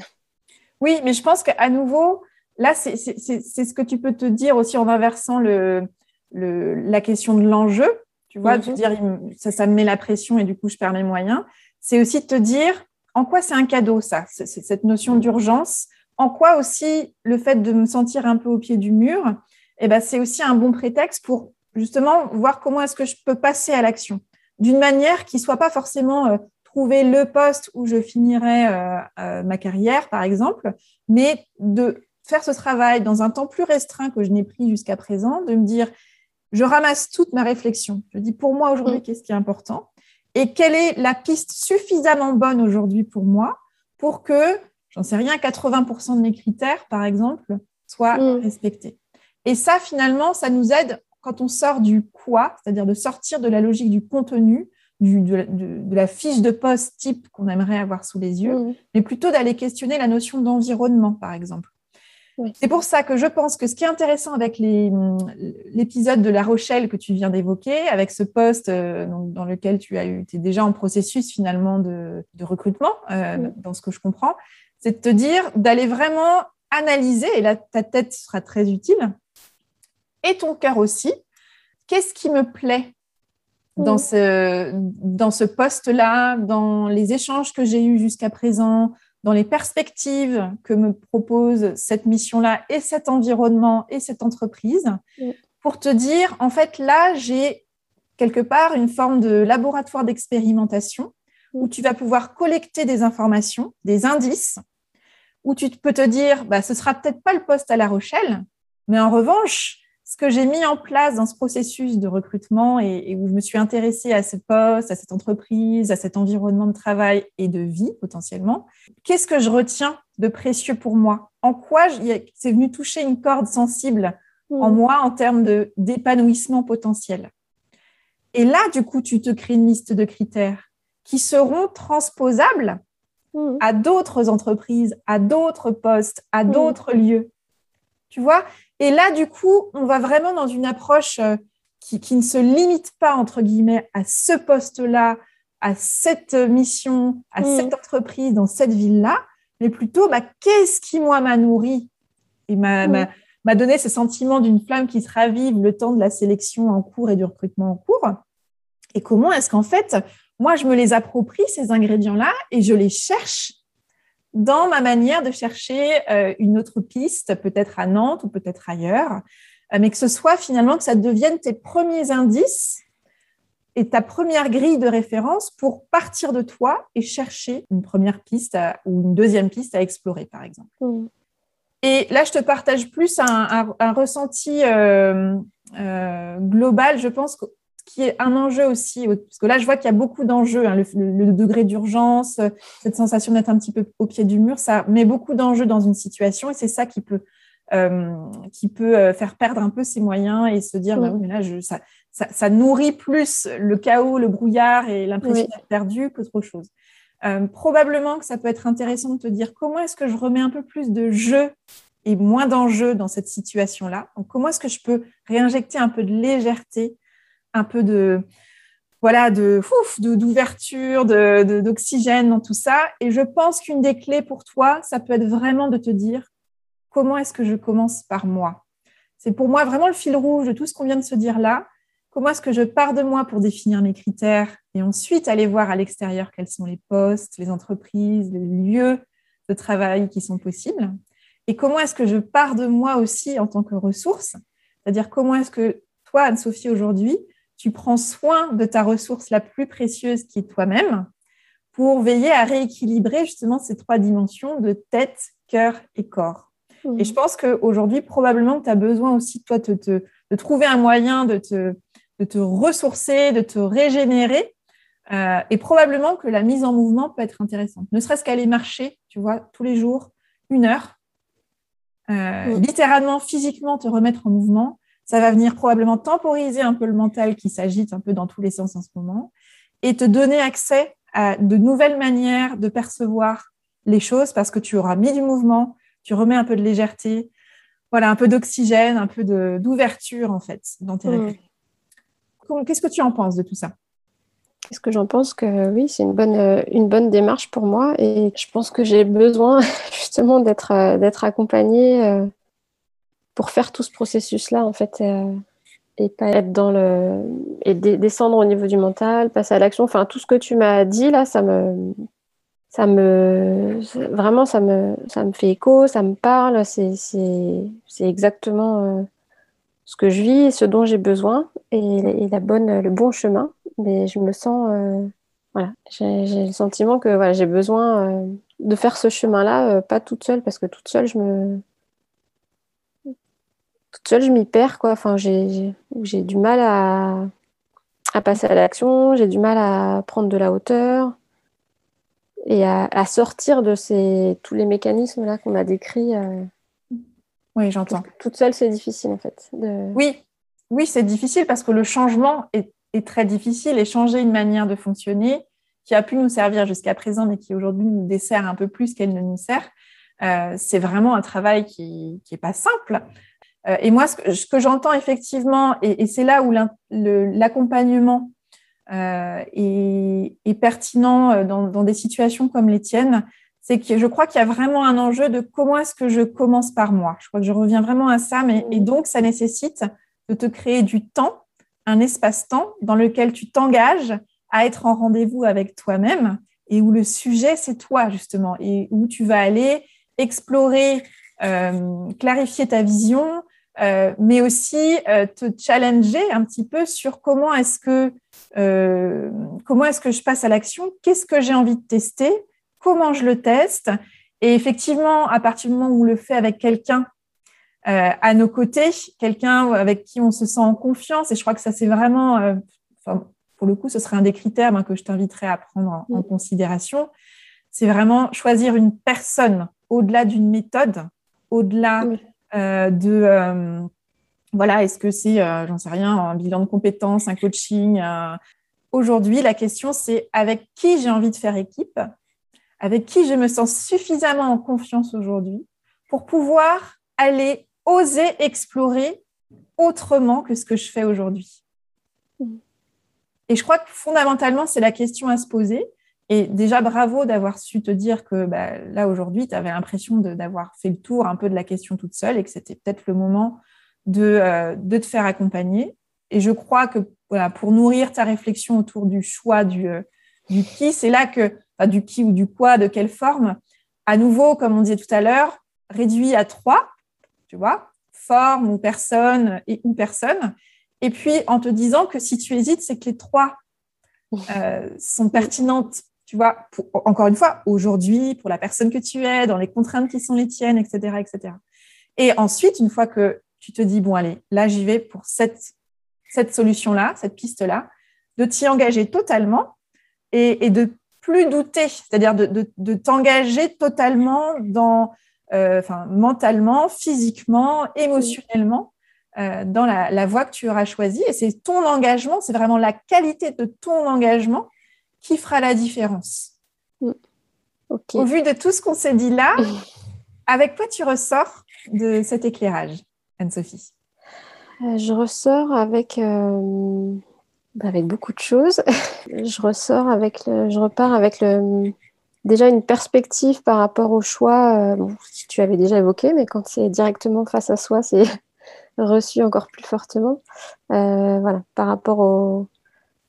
Oui, mais je pense qu'à nouveau, là, c'est ce que tu peux te dire aussi en inversant le, le la question de l'enjeu. Tu vois, de mhm. dire ça, ça me met la pression et du coup, je perds mes moyens. C'est aussi de te dire en quoi c'est un cadeau, ça, cette notion d'urgence? En quoi aussi le fait de me sentir un peu au pied du mur, eh ben, c'est aussi un bon prétexte pour justement voir comment est-ce que je peux passer à l'action? D'une manière qui soit pas forcément euh, trouver le poste où je finirai euh, euh, ma carrière, par exemple, mais de faire ce travail dans un temps plus restreint que je n'ai pris jusqu'à présent, de me dire, je ramasse toute ma réflexion. Je dis, pour moi aujourd'hui, qu'est-ce qui est important? Et quelle est la piste suffisamment bonne aujourd'hui pour moi pour que j'en sais rien, 80% de mes critères, par exemple, soit mm. respecté. Et ça, finalement, ça nous aide quand on sort du quoi, c'est-à-dire de sortir de la logique du contenu, de, la fiche de poste type qu'on aimerait avoir sous les yeux, mais plutôt d'aller questionner la notion d'environnement, par exemple. C'est pour ça que je pense que ce qui est intéressant avec l'épisode de La Rochelle que tu viens d'évoquer, avec ce poste euh, dans lequel tu as eu, es déjà en processus finalement de, recrutement, euh, dans ce que je comprends, c'est de te dire d'aller vraiment analyser, et là ta tête sera très utile, et ton cœur aussi, qu'est-ce qui me plaît dans ce, dans ce poste-là, dans les échanges que j'ai eus jusqu'à présent, dans les perspectives que me propose cette mission-là et cet environnement et cette entreprise, pour te dire, en fait, là, j'ai quelque part une forme de laboratoire d'expérimentation où tu vas pouvoir collecter des informations, des indices, où tu peux te dire, bah, ce sera peut-être pas le poste à La Rochelle, mais en revanche, ce que j'ai mis en place dans ce processus de recrutement et, où je me suis intéressée à ce poste, à cette entreprise, à cet environnement de travail et de vie potentiellement, qu'est-ce que je retiens de précieux pour moi? En quoi c'est venu toucher une corde sensible en mmh. moi en termes d'épanouissement potentiel? Et là, du coup, tu te crées une liste de critères qui seront transposables mmh. à d'autres entreprises, à d'autres postes, à mmh. d'autres lieux. Tu vois et là, du coup, on va vraiment dans une approche euh, qui, ne se limite pas, entre guillemets, à ce poste-là, à cette mission, à mm. cette entreprise, dans cette ville-là, mais plutôt, bah, qu'est-ce qui, moi, m'a nourri et mm. m'a donné ce sentiment d'une flamme qui se ravive le temps de la sélection en cours et du recrutement en cours? Et comment est-ce qu'en fait, moi, je me les approprie, ces ingrédients-là, et je les cherche dans ma manière de chercher euh, une autre piste, peut-être à Nantes ou peut-être ailleurs, euh, mais que ce soit finalement que ça devienne tes premiers indices et ta première grille de référence pour partir de toi et chercher une première piste ou une deuxième piste à explorer, par exemple. Mmh. Et là, je te partage plus un, ressenti euh, global. Je pense que qui est un enjeu aussi, parce que là, je vois qu'il y a beaucoup d'enjeux, hein, le, degré d'urgence, cette sensation d'être un petit peu au pied du mur, ça met beaucoup d'enjeux dans une situation et c'est ça qui peut, euh, qui peut euh, faire perdre un peu ses moyens et se dire, bah mais là, je, ça, ça, nourrit plus le chaos, le brouillard et l'impression d'être perdu qu'autre chose. Euh, probablement que ça peut être intéressant de te dire comment est-ce que je remets un peu plus de jeu et moins d'enjeux dans cette situation-là? Comment est-ce que je peux réinjecter un peu de légèreté un peu de voilà de d'ouverture, de, d'oxygène dans tout ça. Et je pense qu'une des clés pour toi, ça peut être vraiment de te dire comment est-ce que je commence par moi? C'est pour moi vraiment le fil rouge de tout ce qu'on vient de se dire là. Comment est-ce que je pars de moi pour définir mes critères et ensuite aller voir à l'extérieur quels sont les postes, les entreprises, les lieux de travail qui sont possibles? Et comment est-ce que je pars de moi aussi en tant que ressource? C'est-à-dire comment est-ce que toi, Anne-Sophie, aujourd'hui, tu prends soin de ta ressource la plus précieuse qui est toi-même pour veiller à rééquilibrer justement ces trois dimensions de tête, cœur et corps. Et je pense qu'aujourd'hui, probablement, tu as besoin aussi, toi, de, trouver un moyen de te, de te ressourcer, de te régénérer. Euh, et probablement que la mise en mouvement peut être intéressante. Ne serait-ce qu'aller marcher, tu vois, tous les jours, une heure, euh, littéralement, physiquement te remettre en mouvement, ça va venir probablement temporiser un peu le mental qui s'agite un peu dans tous les sens en ce moment et te donner accès à de nouvelles manières de percevoir les choses parce que tu auras mis du mouvement, tu remets un peu de légèreté, voilà, un peu d'oxygène, un peu d'ouverture en fait dans tes mmh. Qu'est-ce que tu en penses de tout ça? Qu'est-ce que j'en pense que oui, c'est une bonne, euh, une bonne démarche pour moi et je pense que j'ai besoin [laughs] justement d'être euh, d'être accompagnée euh, pour faire tout ce processus-là, en fait, euh, et pas être dans le. et descendre au niveau du mental, passer à l'action. Enfin, tout ce que tu m'as dit là, ça me. Ça me. Vraiment, ça me, ça me fait écho, ça me parle. C'est exactement euh, ce que je vis, ce dont j'ai besoin et, la bonne, le bon chemin. Mais je me sens. Euh, voilà, j'ai le sentiment que j'ai besoin de faire ce chemin-là, pas toute seule, parce que toute seule, je me, toute seule, je m'y perds. Quoi. Enfin, j'ai, du mal à, à passer à l'action, j'ai du mal à prendre de la hauteur et à, sortir de ces, tous les mécanismes là qu'on a décrits. Euh, Oui, j'entends. Toute seule, c'est difficile en fait. Oui, oui, c'est difficile parce que le changement est, très difficile et changer une manière de fonctionner qui a pu nous servir jusqu'à présent, mais qui aujourd'hui nous dessert un peu plus qu'elle ne nous sert, euh, c'est vraiment un travail qui n'est pas simple. Euh, et moi, ce que, j'entends effectivement, et, c'est là où l'accompagnement euh, est, pertinent dans, des situations comme les tiennes, c'est que je crois qu'il y a vraiment un enjeu de comment est-ce que je commence par moi. Je crois que je reviens vraiment à ça, mais, donc ça nécessite de te créer du temps, un espace-temps dans lequel tu t'engages à être en rendez-vous avec toi-même et où le sujet, c'est toi, justement, et où tu vas aller explorer, euh, clarifier ta vision, euh, mais aussi euh, te challenger un petit peu sur comment est-ce que comment est-ce que je passe à l'action, qu'est-ce que j'ai envie de tester, comment je le teste. Et effectivement, à partir du moment où on le fait avec quelqu'un à nos côtés, quelqu'un avec qui on se sent en confiance, et je crois que ça c'est vraiment, pour le coup, ce serait un des critères hein, que je t'inviterais à prendre en, en considération, c'est vraiment choisir une personne au-delà d'une méthode, au-delà euh, de euh, voilà, est-ce que c'est, euh, j'en sais rien, un bilan de compétences, un coaching Aujourd'hui, la question, c'est avec qui j'ai envie de faire équipe, avec qui je me sens suffisamment en confiance aujourd'hui pour pouvoir aller oser explorer autrement que ce que je fais aujourd'hui? Mm. Et je crois que fondamentalement, c'est la question à se poser. Et déjà, bravo d'avoir su te dire que bah, là, aujourd'hui, tu avais l'impression d'avoir fait le tour un peu de la question toute seule et que c'était peut-être le moment de, euh, de, te faire accompagner. Et je crois que voilà, pour nourrir ta réflexion autour du choix du, euh, du qui, c'est là que, enfin, du qui ou du quoi, de quelle forme, à nouveau, comme on disait tout à l'heure, réduit à trois, tu vois, forme ou personne et ou personne. Et puis, en te disant que si tu hésites, c'est que les trois euh, sont pertinentes tu vois, encore une fois, aujourd'hui, pour la personne que tu es, dans les contraintes qui sont les tiennes, etc., etc. Et ensuite, une fois que tu te dis, bon, allez, là, j'y vais pour cette, cette solution-là, cette piste-là, de t'y engager totalement et, et, de plus douter, c'est-à-dire de, de, t'engager totalement dans, euh, mentalement, physiquement, émotionnellement, euh, dans la voie que tu auras choisie. Et c'est ton engagement, c'est vraiment la qualité de ton engagement qui fera la différence mm. Au vu de tout ce qu'on s'est dit là, [laughs] avec quoi tu ressors de cet éclairage, Anne-Sophie? Euh, Je ressors avec, euh, bah, avec beaucoup de choses. [laughs] je ressors avec, je repars avec le, déjà une perspective par rapport au choix. Euh, tu avais déjà évoqué, mais quand c'est directement face à soi, c'est [laughs] reçu encore plus fortement. voilà, par rapport au,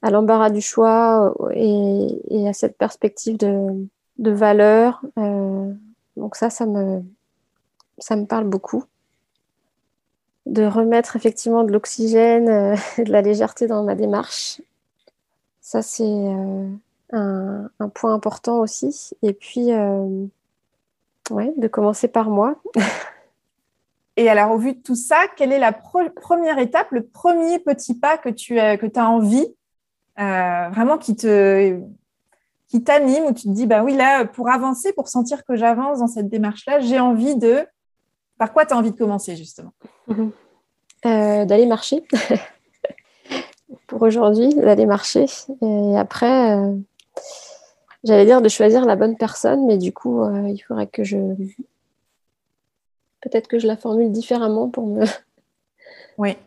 à l'embarras du choix euh, et, à cette perspective de, valeur. Euh, donc ça, ça me, ça me parle beaucoup. De remettre effectivement de l'oxygène euh, [laughs] et de la légèreté dans ma démarche. Ça, c'est un, point important aussi. Et puis, ouais, de commencer par moi. [laughs] Et alors, au vu de tout ça, quelle est la première étape, le premier petit pas que tu que as envie euh, vraiment qui te qui t'anime, où tu te dis, bah oui, là, pour avancer, pour sentir que j'avance dans cette démarche-là, j'ai envie de... Par quoi tu as envie de commencer, justement? Mhm. euh, D'aller marcher. [laughs] pour aujourd'hui, d'aller marcher. Et après, euh, j'allais dire de choisir la bonne personne, mais du coup, il faudrait que je... Peut-être que je la formule différemment pour me... Oui,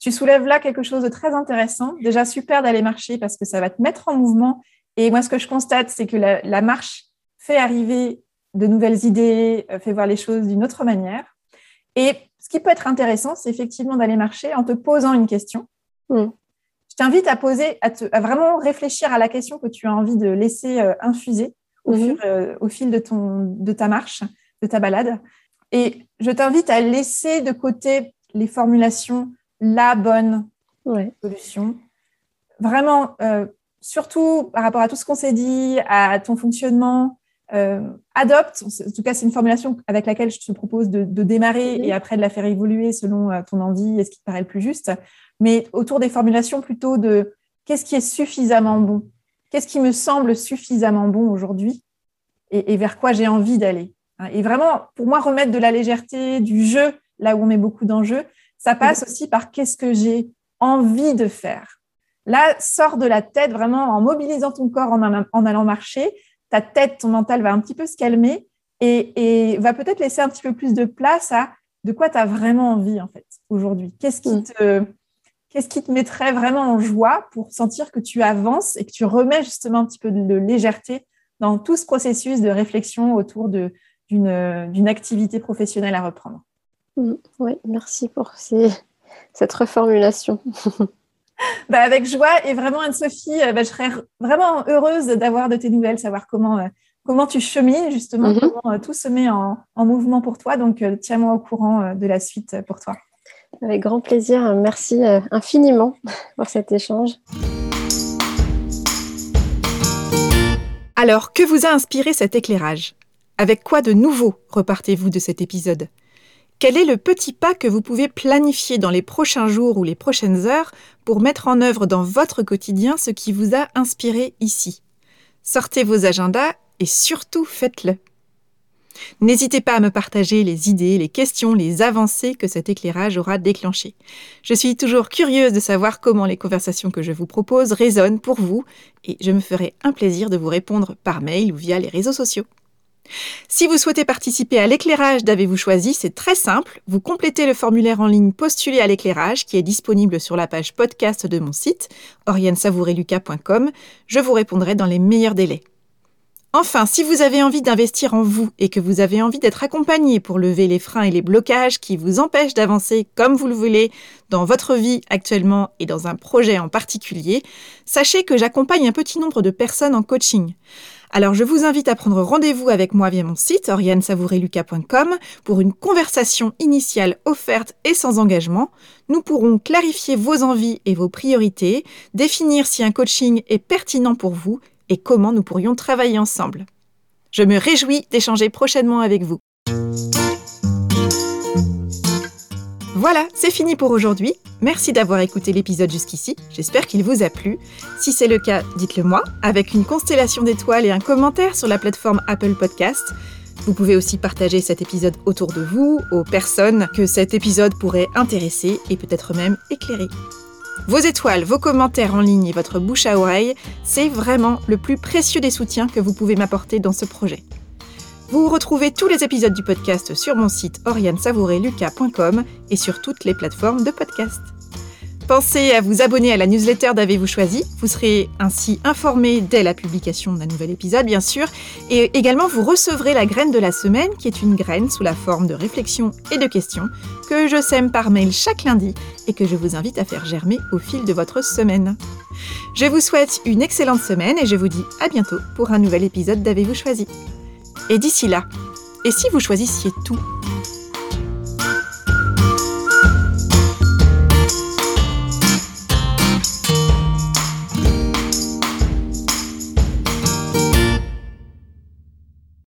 tu soulèves là quelque chose de très intéressant. Déjà, super d'aller marcher parce que ça va te mettre en mouvement. Et moi, ce que je constate, c'est que la, marche fait arriver de nouvelles idées, euh, fait voir les choses d'une autre manière. Et ce qui peut être intéressant, c'est effectivement d'aller marcher en te posant une question. Mm. Je t'invite à poser, à, vraiment réfléchir à la question que tu as envie de laisser euh, infuser mm-hmm. euh, au, fil de, ton, de ta marche, de ta balade. Et je t'invite à laisser de côté les formulations la bonne solution. Vraiment, euh, surtout par rapport à tout ce qu'on s'est dit, à ton fonctionnement, euh, adopte, en tout cas c'est une formulation avec laquelle je te propose de, démarrer et après de la faire évoluer selon euh, ton envie et ce qui te paraît le plus juste, mais autour des formulations plutôt de qu'est-ce qui est suffisamment bon, qu'est-ce qui me semble suffisamment bon aujourd'hui? Et, vers quoi j'ai envie d'aller? Et vraiment, pour moi, remettre de la légèreté, du jeu, là où on met beaucoup d'enjeux, ça passe aussi par qu'est-ce que j'ai envie de faire. Là, sors de la tête vraiment en mobilisant ton corps en, allant marcher. Ta tête, ton mental va un petit peu se calmer et, va peut-être laisser un petit peu plus de place à de quoi tu as vraiment envie en fait aujourd'hui. Qu'est-ce qui mm. te qu'est-ce qui te mettrait vraiment en joie pour sentir que tu avances et que tu remets justement un petit peu de, légèreté dans tout ce processus de réflexion autour d'une activité professionnelle à reprendre? Mm. oui, merci pour [laughs] cette reformulation. [laughs] bah, avec joie et vraiment Anne-Sophie, euh, bah, je serais vraiment heureuse d'avoir de tes nouvelles, savoir comment, euh, comment tu chemines justement, mm-hmm. comment euh, tout se met en, en, mouvement pour toi. Donc tiens-moi au courant de la suite pour toi. Avec grand plaisir. Merci euh, infiniment [laughs] pour cet échange. Alors, que vous a inspiré cet éclairage? Avec quoi de nouveau repartez-vous de cet épisode? Quel est le petit pas que vous pouvez planifier dans les prochains jours ou les prochaines heures pour mettre en œuvre dans votre quotidien ce qui vous a inspiré ici? Sortez vos agendas et surtout faites-le. N'hésitez pas à me partager les idées, les questions, les avancées que cet éclairage aura déclenchées. Je suis toujours curieuse de savoir comment les conversations que je vous propose résonnent pour vous et je me ferai un plaisir de vous répondre par mail ou via les réseaux sociaux. Si vous souhaitez participer à l'éclairage d'Avez-vous choisi, c'est très simple. Vous complétez le formulaire en ligne Postuler à l'éclairage qui est disponible sur la page podcast de mon site, oriensavoureluca.com. Je vous répondrai dans les meilleurs délais. Enfin, si vous avez envie d'investir en vous et que vous avez envie d'être accompagné pour lever les freins et les blocages qui vous empêchent d'avancer comme vous le voulez dans votre vie actuellement et dans un projet en particulier, sachez que j'accompagne un petit nombre de personnes en coaching. Alors je vous invite à prendre rendez-vous avec moi via mon site oriansavoureluca.com pour une conversation initiale offerte et sans engagement. Nous pourrons clarifier vos envies et vos priorités, définir si un coaching est pertinent pour vous et comment nous pourrions travailler ensemble. Je me réjouis d'échanger prochainement avec vous. Voilà, c'est fini pour aujourd'hui. Merci d'avoir écouté l'épisode jusqu'ici. J'espère qu'il vous a plu. Si c'est le cas, dites-le moi avec une constellation d'étoiles et un commentaire sur la plateforme Apple Podcast. Vous pouvez aussi partager cet épisode autour de vous, aux personnes que cet épisode pourrait intéresser et peut-être même éclairer. Vos étoiles, vos commentaires en ligne et votre bouche à oreille, c'est vraiment le plus précieux des soutiens que vous pouvez m'apporter dans ce projet. Vous retrouvez tous les épisodes du podcast sur mon site oriansavoureluca.com et sur toutes les plateformes de podcast. Pensez à vous abonner à la newsletter d'Avez-vous choisi. Vous serez ainsi informé dès la publication d'un nouvel épisode, bien sûr. Et également, vous recevrez la graine de la semaine, qui est une graine sous la forme de réflexions et de questions, que je sème par mail chaque lundi et que je vous invite à faire germer au fil de votre semaine. Je vous souhaite une excellente semaine et je vous dis à bientôt pour un nouvel épisode d'Avez-vous choisi. Et d'ici là, et si vous choisissiez tout?